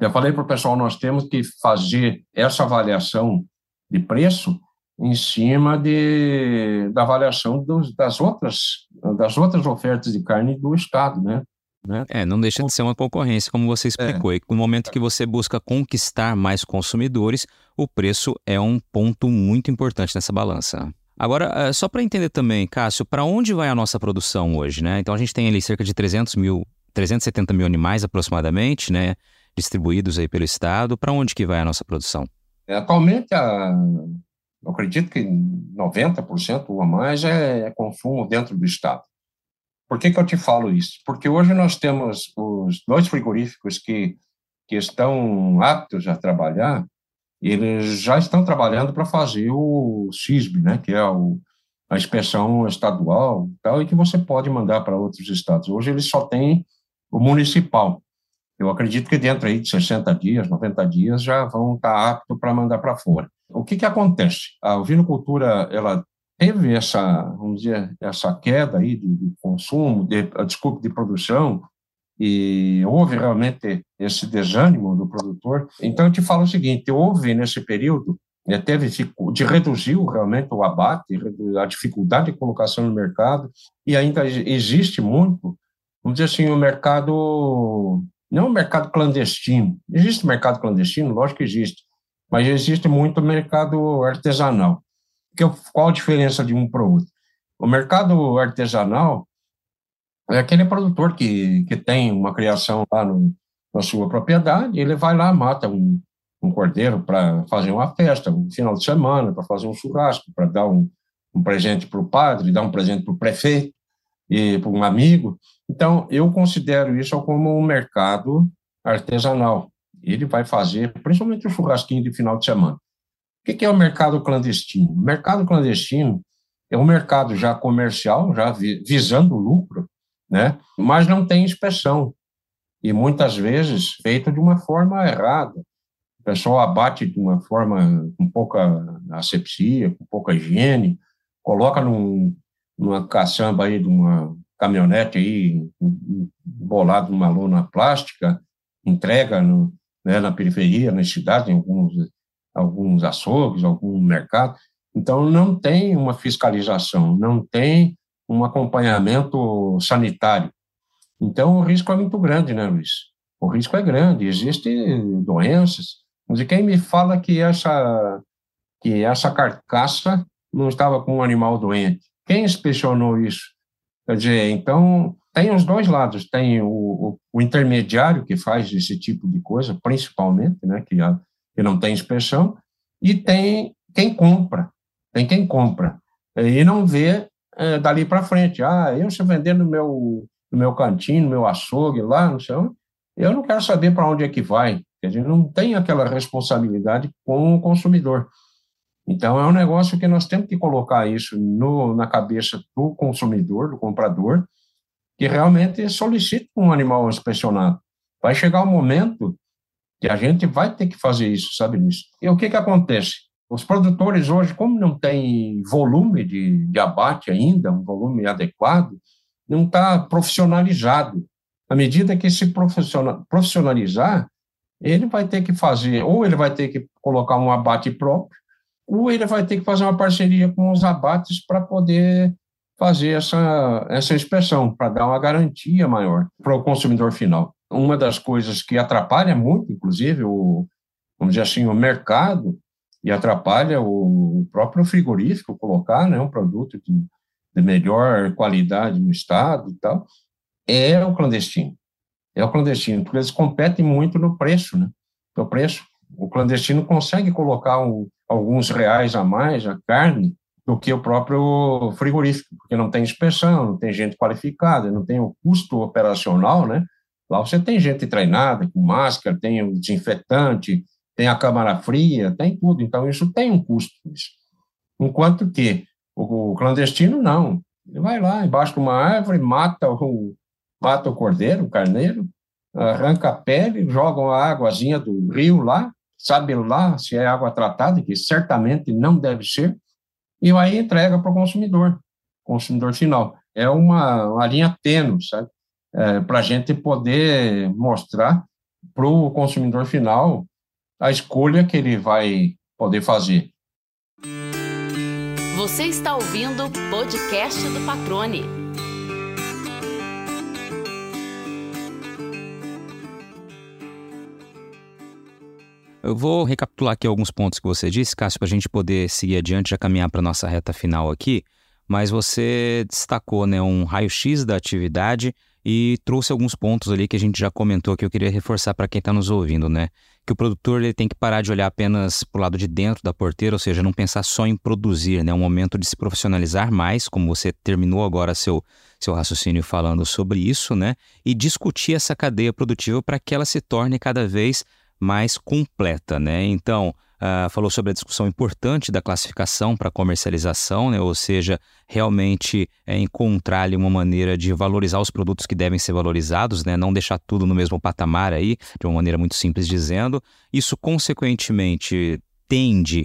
Eu falei para o pessoal, nós temos que fazer essa avaliação de preço em cima de, da avaliação dos, das, outras, das outras ofertas de carne do Estado, né? Né? É, não deixa de ser uma concorrência, como você explicou. É. E no momento que você busca conquistar mais consumidores, o preço é um ponto muito importante nessa balança. Agora, eh, só para entender também, Cássio, para onde vai a nossa produção hoje, né? Então a gente tem ali cerca de 300 mil, 370 mil animais aproximadamente, né? Distribuídos aí pelo Estado. Para onde que vai a nossa produção? É, atualmente, a, eu acredito que 90% ou mais é, é consumo dentro do Estado. Por que, que eu te falo isso? Porque hoje nós temos os dois frigoríficos que, que estão aptos a trabalhar, eles já estão trabalhando para fazer o CISB, né, que é o, a inspeção estadual tal, e que você pode mandar para outros estados. Hoje eles só têm o municipal. Eu acredito que dentro aí de 60 dias, 90 dias, já vão estar aptos para mandar para fora. O que, que acontece? A ovinocultura, ela teve essa, vamos dizer, essa queda aí de, de consumo, de, desculpe, de produção, e houve realmente esse desânimo do produtor. Então, eu te falo o seguinte, houve nesse período, né, teve de reduziu realmente o abate, a dificuldade de colocação no mercado, e ainda existe muito, vamos dizer assim, o mercado, não o mercado clandestino, existe mercado clandestino, lógico que existe, mas existe muito mercado artesanal que, qual a diferença de um para o outro? O mercado artesanal é aquele produtor que, que tem uma criação lá no, na sua propriedade, ele vai lá, mata um, um cordeiro para fazer uma festa, um final de semana, para fazer um churrasco, para dar um, um presente para o padre, dar um presente para o prefeito e para um amigo. Então, eu considero isso como um mercado artesanal. Ele vai fazer, principalmente o churrasquinho de final de semana. O que é o mercado clandestino? O mercado clandestino é um mercado já comercial, já visando lucro, né? mas não tem inspeção. E muitas vezes feito de uma forma errada. O pessoal abate de uma forma com pouca asepsia, com pouca higiene, coloca num, numa caçamba aí de uma caminhonete aí, bolado numa lona plástica, entrega no, né, na periferia, nas cidades, em alguns alguns açougues, algum mercado. Então, não tem uma fiscalização, não tem um acompanhamento sanitário. Então, o risco é muito grande, né, Luiz? O risco é grande, existem doenças. Mas quem me fala que essa, que essa carcaça não estava com um animal doente? Quem inspecionou isso? Quer dizer, então, tem os dois lados. Tem o, o, o intermediário que faz esse tipo de coisa, principalmente, né, que que não tem inspeção, e tem quem compra, tem quem compra, e não vê é, dali para frente. Ah, eu se vender no meu, no meu cantinho, no meu açougue lá, não sei eu não quero saber para onde é que vai, a gente não tem aquela responsabilidade com o consumidor. Então, é um negócio que nós temos que colocar isso no, na cabeça do consumidor, do comprador, que realmente solicita um animal inspecionado. Vai chegar o um momento que a gente vai ter que fazer isso, sabe nisso. E o que que acontece? Os produtores hoje, como não tem volume de, de abate ainda, um volume adequado, não está profissionalizado. À medida que se profissionalizar, ele vai ter que fazer, ou ele vai ter que colocar um abate próprio, ou ele vai ter que fazer uma parceria com os abates para poder fazer essa, essa inspeção, para dar uma garantia maior para o consumidor final uma das coisas que atrapalha muito, inclusive, o, vamos dizer assim, o mercado e atrapalha o próprio frigorífico colocar né, um produto de, de melhor qualidade no estado e tal, é o clandestino. É o clandestino, porque eles competem muito no preço, né? No preço. O clandestino consegue colocar um, alguns reais a mais a carne do que o próprio frigorífico, porque não tem inspeção, não tem gente qualificada, não tem o custo operacional, né? Lá você tem gente treinada, com máscara, tem o desinfetante, tem a câmara fria, tem tudo. Então, isso tem um custo. Isso. Enquanto que o clandestino, não. Ele vai lá, embaixo de uma árvore, mata o, mata o cordeiro, o carneiro, arranca a pele, jogam a águazinha do rio lá, sabe lá se é água tratada, que certamente não deve ser, e aí entrega para o consumidor, consumidor final. É uma, uma linha tênue, sabe? É, para a gente poder mostrar para o consumidor final a escolha que ele vai poder fazer. Você está ouvindo o podcast do Patrone. Eu vou recapitular aqui alguns pontos que você disse, Cássio, para a gente poder seguir adiante, já caminhar para a nossa reta final aqui. Mas você destacou né, um raio-x da atividade e trouxe alguns pontos ali que a gente já comentou que eu queria reforçar para quem está nos ouvindo, né? Que o produtor ele tem que parar de olhar apenas para o lado de dentro da porteira, ou seja, não pensar só em produzir, né? É um momento de se profissionalizar mais, como você terminou agora seu, seu raciocínio falando sobre isso, né? E discutir essa cadeia produtiva para que ela se torne cada vez mais completa, né? Então, uh, falou sobre a discussão importante da classificação para comercialização, né? Ou seja, realmente é, encontrar ali uma maneira de valorizar os produtos que devem ser valorizados, né? Não deixar tudo no mesmo patamar aí, de uma maneira muito simples dizendo. Isso, consequentemente, tende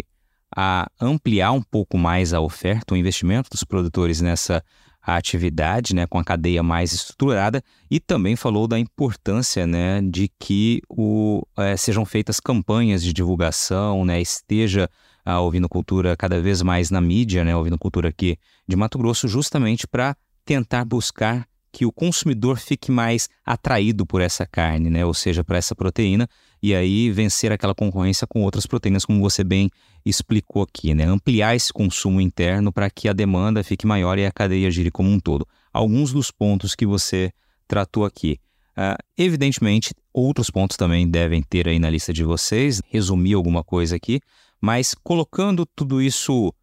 a ampliar um pouco mais a oferta, o investimento dos produtores nessa a atividade, né, com a cadeia mais estruturada, e também falou da importância, né, de que o, é, sejam feitas campanhas de divulgação, né, esteja a Cultura cada vez mais na mídia, né, Cultura aqui de Mato Grosso, justamente para tentar buscar que o consumidor fique mais atraído por essa carne, né? ou seja, para essa proteína, e aí vencer aquela concorrência com outras proteínas, como você bem explicou aqui, né? ampliar esse consumo interno para que a demanda fique maior e a cadeia gire como um todo. Alguns dos pontos que você tratou aqui. Uh, evidentemente, outros pontos também devem ter aí na lista de vocês, resumir alguma coisa aqui, mas colocando tudo isso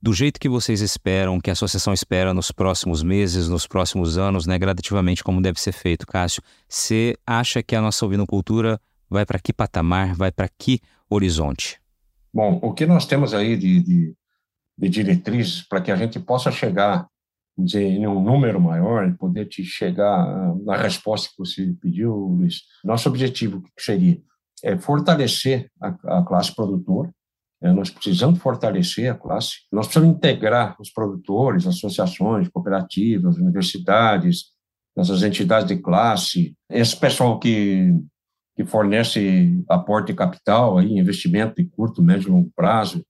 do jeito que vocês esperam, que a associação espera nos próximos meses, nos próximos anos, né, gradativamente, como deve ser feito, Cássio? Você acha que a nossa ovinocultura vai para que patamar, vai para que horizonte? Bom, o que nós temos aí de, de, de diretrizes para que a gente possa chegar dizer, em um número maior, poder te chegar na resposta que você pediu, Luiz. Nosso objetivo seria é fortalecer a, a classe produtora, é, nós precisamos fortalecer a classe, nós precisamos integrar os produtores, associações, cooperativas, universidades, essas entidades de classe, esse pessoal que, que fornece aporte de capital, aí, investimento de curto, médio e longo prazo.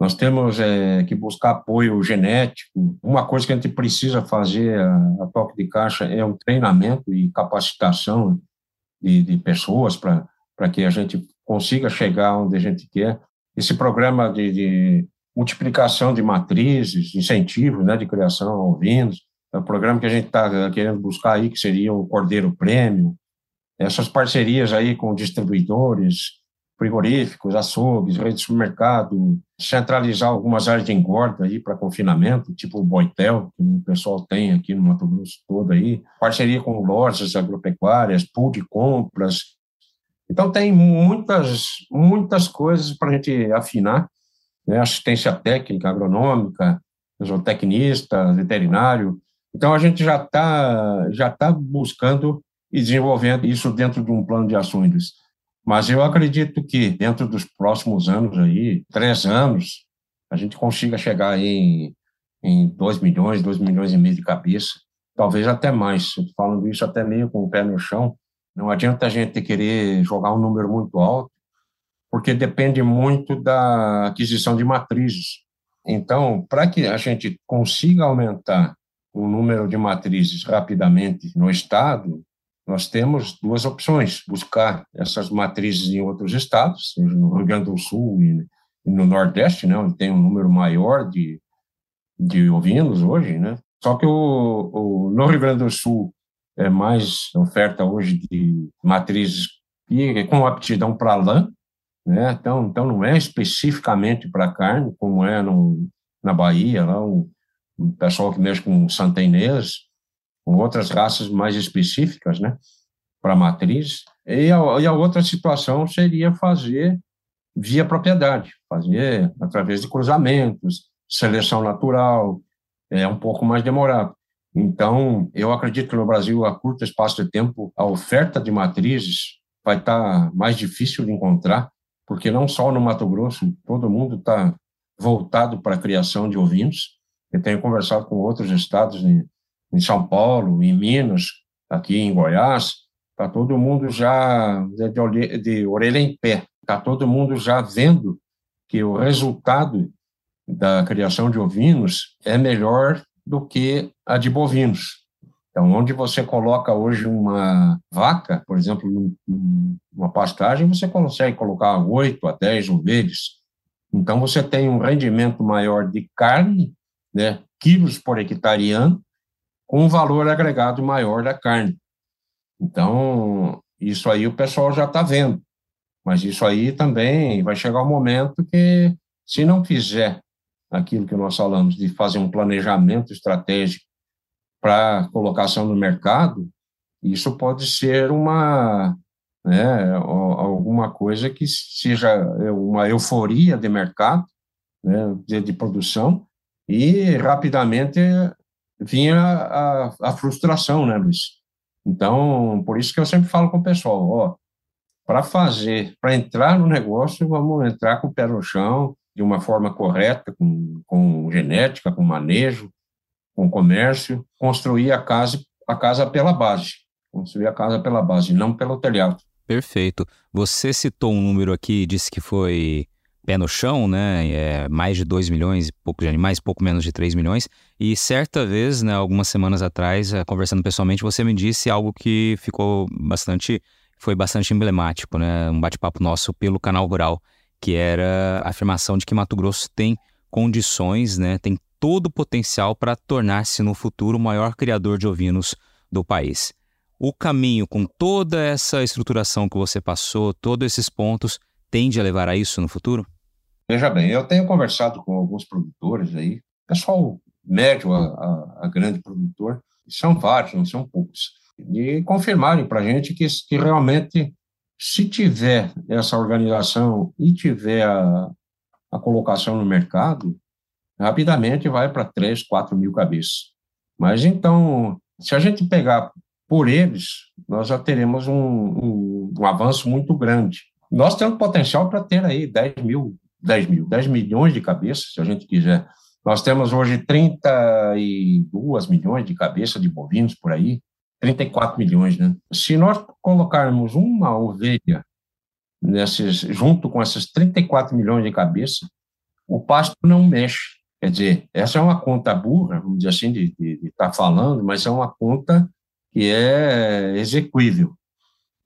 Nós temos é, que buscar apoio genético. Uma coisa que a gente precisa fazer a, a toque de caixa é um treinamento e capacitação de, de pessoas para que a gente consiga chegar onde a gente quer esse programa de, de multiplicação de matrizes, incentivos né, de criação a ovinos, é o programa que a gente está querendo buscar aí, que seria o Cordeiro Prêmio, essas parcerias aí com distribuidores, frigoríficos, açougues, rede de supermercado, centralizar algumas áreas de engorda aí para confinamento, tipo o Boitel, que o pessoal tem aqui no Mato Grosso todo aí, parceria com lojas agropecuárias, pool de compras, então, tem muitas, muitas coisas para a gente afinar, né? assistência técnica, agronômica, zootecnista, veterinário. Então, a gente já está já tá buscando e desenvolvendo isso dentro de um plano de ações. Mas eu acredito que dentro dos próximos anos aí, três anos, a gente consiga chegar em, em 2 milhões, 2 milhões e meio de cabeça, talvez até mais. Falando isso até meio com o pé no chão, não adianta a gente querer jogar um número muito alto, porque depende muito da aquisição de matrizes. Então, para que a gente consiga aumentar o número de matrizes rapidamente no estado, nós temos duas opções: buscar essas matrizes em outros estados, no Rio Grande do Sul e no Nordeste, né, onde tem um número maior de, de ovinos hoje, né? Só que o, o, no Rio Grande do Sul é, mais oferta hoje de matrizes e com aptidão para lã, né? Então, então não é especificamente para carne, como é no, na Bahia, lá o, o pessoal que mexe com santenês, com outras raças mais específicas, né? Para matriz. E a, e a outra situação seria fazer via propriedade, fazer através de cruzamentos, seleção natural, é um pouco mais demorado. Então, eu acredito que no Brasil, a curto espaço de tempo, a oferta de matrizes vai estar mais difícil de encontrar, porque não só no Mato Grosso, todo mundo está voltado para a criação de ovinos. Eu tenho conversado com outros estados, em, São Paulo, em Minas, aqui em Goiás, está todo mundo já de, de orelha em pé, está todo mundo já vendo que o resultado da criação de ovinos é melhor do que a de bovinos. Então, onde você coloca hoje uma vaca, por exemplo, numa pastagem, você consegue colocar 8 a 10 ovelhas. Então, você tem um rendimento maior de carne, né, quilos por hectare ano, com um valor agregado maior da carne. Então, isso aí o pessoal já está vendo. Mas isso aí também vai chegar um momento que, se não fizer aquilo que nós falamos, de fazer um planejamento estratégico para colocação no mercado, isso pode ser uma né, alguma coisa que seja uma euforia de mercado, né, de, de produção, e rapidamente vinha a, a, frustração, né, Luiz? Então, por isso que eu sempre falo com o pessoal, ó, para fazer, para entrar no negócio, vamos entrar com o pé no chão, de uma forma correta, com, com genética, com manejo, com comércio, construir a casa, a casa pela base, construir a casa pela base, não pelo telhado. Perfeito. Você citou um número aqui, disse que foi pé no chão, né? É mais de 2 milhões, pouco de animais, pouco menos de 3 milhões. E certa vez, né, algumas semanas atrás, eh, conversando pessoalmente, você me disse algo que ficou bastante, foi bastante emblemático, né? Um bate-papo nosso pelo canal Rural que era a afirmação de que Mato Grosso tem condições, né, tem todo o potencial para tornar-se no futuro o maior criador de ovinos do país. O caminho com toda essa estruturação que você passou, todos esses pontos, tende a levar a isso no futuro? Veja bem, eu tenho conversado com alguns produtores aí, pessoal médio a, a, a grande produtor, são vários, não são poucos, e confirmarem para a gente que, que realmente se tiver essa organização e tiver a, a colocação no mercado, rapidamente vai para 3, 4 mil cabeças. Mas então, se a gente pegar por eles, nós já teremos um, um, um avanço muito grande. Nós temos potencial para ter aí 10 mil, 10 mil, 10 milhões de cabeças, se a gente quiser. Nós temos hoje 32 milhões de cabeças de bovinos por aí, 34 milhões, né? Se nós colocarmos uma ovelha nesses, junto com essas 34 milhões de cabeça, o pasto não mexe. Quer dizer, essa é uma conta burra, vamos dizer assim, de estar tá falando, mas é uma conta que é execuível.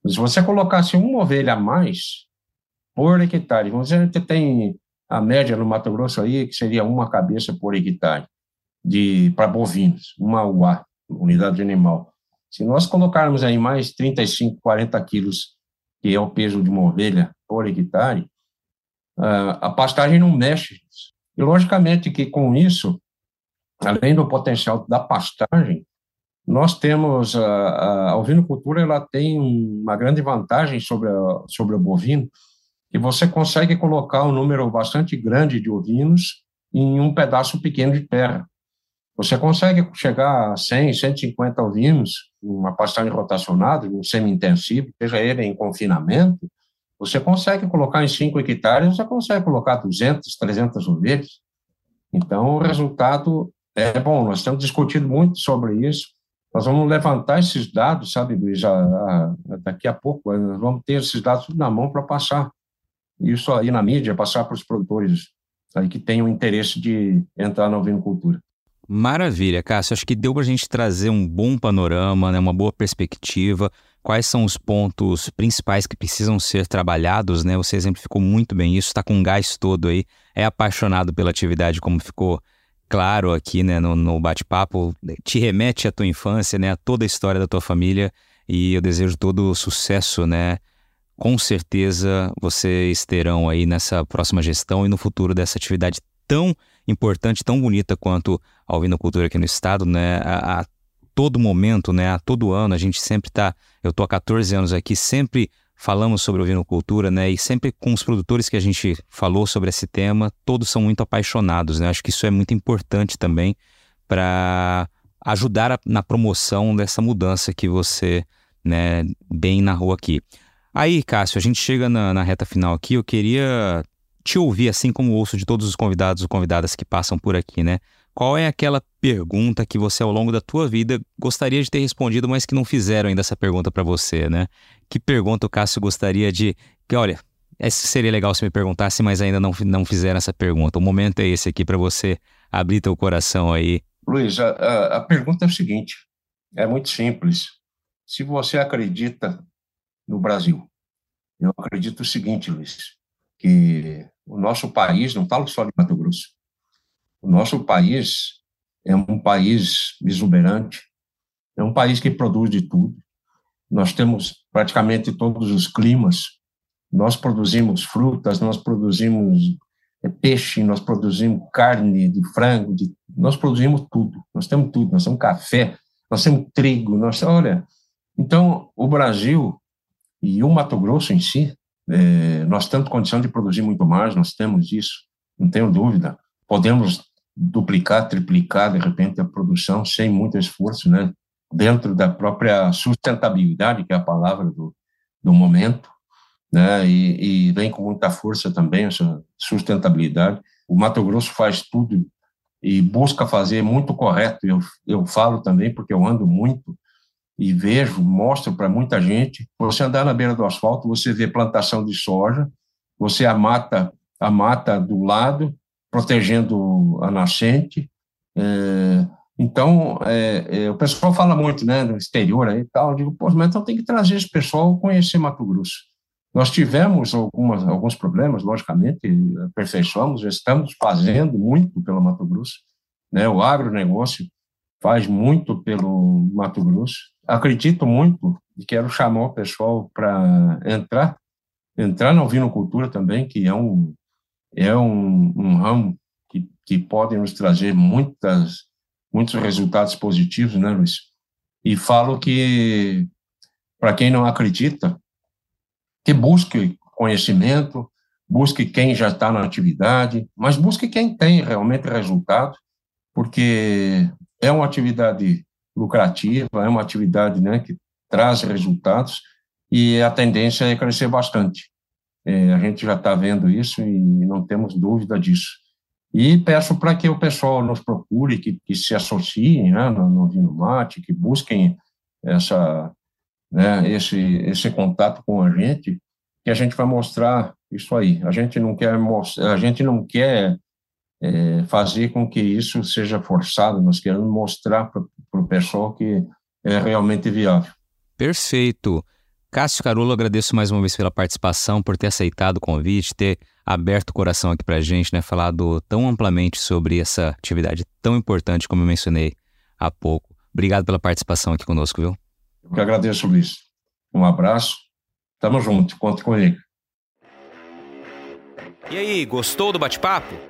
Se você colocasse uma ovelha a mais por hectare, vamos dizer que tem a média no Mato Grosso aí, que seria uma cabeça por hectare de para bovinos, uma UA, unidade animal. Se nós colocarmos aí mais 35, 40 quilos, que é o peso de uma ovelha por hectare, a pastagem não mexe. E, logicamente, que com isso, além do potencial da pastagem, nós temos a, a ovinocultura, ela tem uma grande vantagem sobre, a, sobre o bovino, que você consegue colocar um número bastante grande de ovinos em um pedaço pequeno de terra. Você consegue chegar a 100, 150 ovinos, uma pastagem rotacionada, um semi-intensivo, seja ele em confinamento, você consegue colocar em 5 hectares, você consegue colocar 200, 300 ovelhas. Então, o resultado é bom. Nós temos discutido muito sobre isso. Nós vamos levantar esses dados, sabe, Luiz? daqui a pouco, nós vamos ter esses dados na mão para passar isso aí na mídia, passar para os produtores aí que tenham interesse de entrar na ovinocultura. Maravilha, Cássio. Acho que deu para a gente trazer um bom panorama, né, uma boa perspectiva. Quais são os pontos principais que precisam ser trabalhados, né? Você exemplificou muito bem isso, está com gás todo aí, é apaixonado pela atividade, como ficou claro aqui né, no, no bate-papo, te remete à tua infância, né, a toda a história da tua família e eu desejo todo o sucesso, né? Com certeza vocês terão aí nessa próxima gestão e no futuro dessa atividade tão importante, tão bonita quanto a ovinocultura aqui no estado, né? A, a todo momento, né? A todo ano, a gente sempre está. Eu estou há 14 anos aqui, sempre falamos sobre ovinocultura, né? E sempre com os produtores que a gente falou sobre esse tema, todos são muito apaixonados, né? Acho que isso é muito importante também para ajudar a, na promoção dessa mudança que você né, bem narrou aqui. Aí, Cássio, a gente chega na, na reta final aqui. Eu queria te ouvir, assim como ouço de todos os convidados ou convidadas que passam por aqui, né? Qual é aquela pergunta que você, ao longo da tua vida, gostaria de ter respondido, mas que não fizeram ainda essa pergunta para você, né? Que pergunta o Cássio gostaria de. Que, olha, essa seria legal se me perguntasse, mas ainda não, não fizeram essa pergunta. O momento é esse aqui para você abrir teu coração aí. Luiz, a, a, a pergunta é o seguinte: é muito simples. Se você acredita no Brasil, eu acredito o seguinte, Luiz, que o nosso país, não falo só de Mato Grosso, o nosso país é um país exuberante, é um país que produz de tudo. Nós temos praticamente todos os climas. Nós produzimos frutas, nós produzimos é, peixe, nós produzimos carne de frango, de, nós produzimos tudo. Nós temos tudo. Nós temos café, nós temos trigo. Nós, olha, então o Brasil e o Mato Grosso em si, é, nós temos condição de produzir muito mais. Nós temos isso, não tenho dúvida. Podemos duplicar, triplicar, de repente, a produção sem muito esforço, né? dentro da própria sustentabilidade, que é a palavra do, do momento, né? E, e, vem com muita força também essa sustentabilidade. O Mato Grosso faz tudo e busca fazer muito correto. Eu, eu falo também porque eu ando muito e vejo, mostro para muita gente. Você andar na beira do asfalto, você vê plantação de soja, você a mata, a mata do lado, protegendo a nascente. É, então, é, é, o pessoal fala muito, né, no exterior aí e tal. Eu digo, pô, mas então tem que trazer esse pessoal conhecer Mato Grosso. Nós tivemos algumas, alguns problemas, logicamente, aperfeiçoamos, estamos fazendo muito pelo Mato Grosso. Né, o agronegócio faz muito pelo Mato Grosso. Acredito muito e quero chamar o pessoal para entrar, entrar na ovinocultura também, que é um, é um, um ramo que, que pode nos trazer muitas, muitos resultados positivos, né, Luiz? E falo que, para quem não acredita, que busque conhecimento, busque quem já está na atividade, mas busque quem tem realmente resultado, porque é uma atividade lucrativa, é uma atividade né, que traz resultados e a tendência é crescer bastante. É, a gente já está vendo isso e não temos dúvida disso. E peço para que o pessoal nos procure, que, que se associem né, no, no Vino Mate, que busquem essa, né, esse, esse contato com a gente, que a gente vai mostrar isso aí. A gente não quer a gente não quer é, fazer com que isso seja forçado, nós queremos mostrar para o pessoal que é realmente viável. Perfeito. Cássio Carulo, agradeço mais uma vez pela participação, por ter aceitado o convite, ter aberto o coração aqui para a gente, né, falado tão amplamente sobre essa atividade tão importante como eu mencionei há pouco. Obrigado pela participação aqui conosco, viu? Eu que agradeço, Luiz. Um abraço. Tamo junto, conte comigo. E aí, gostou do bate-papo?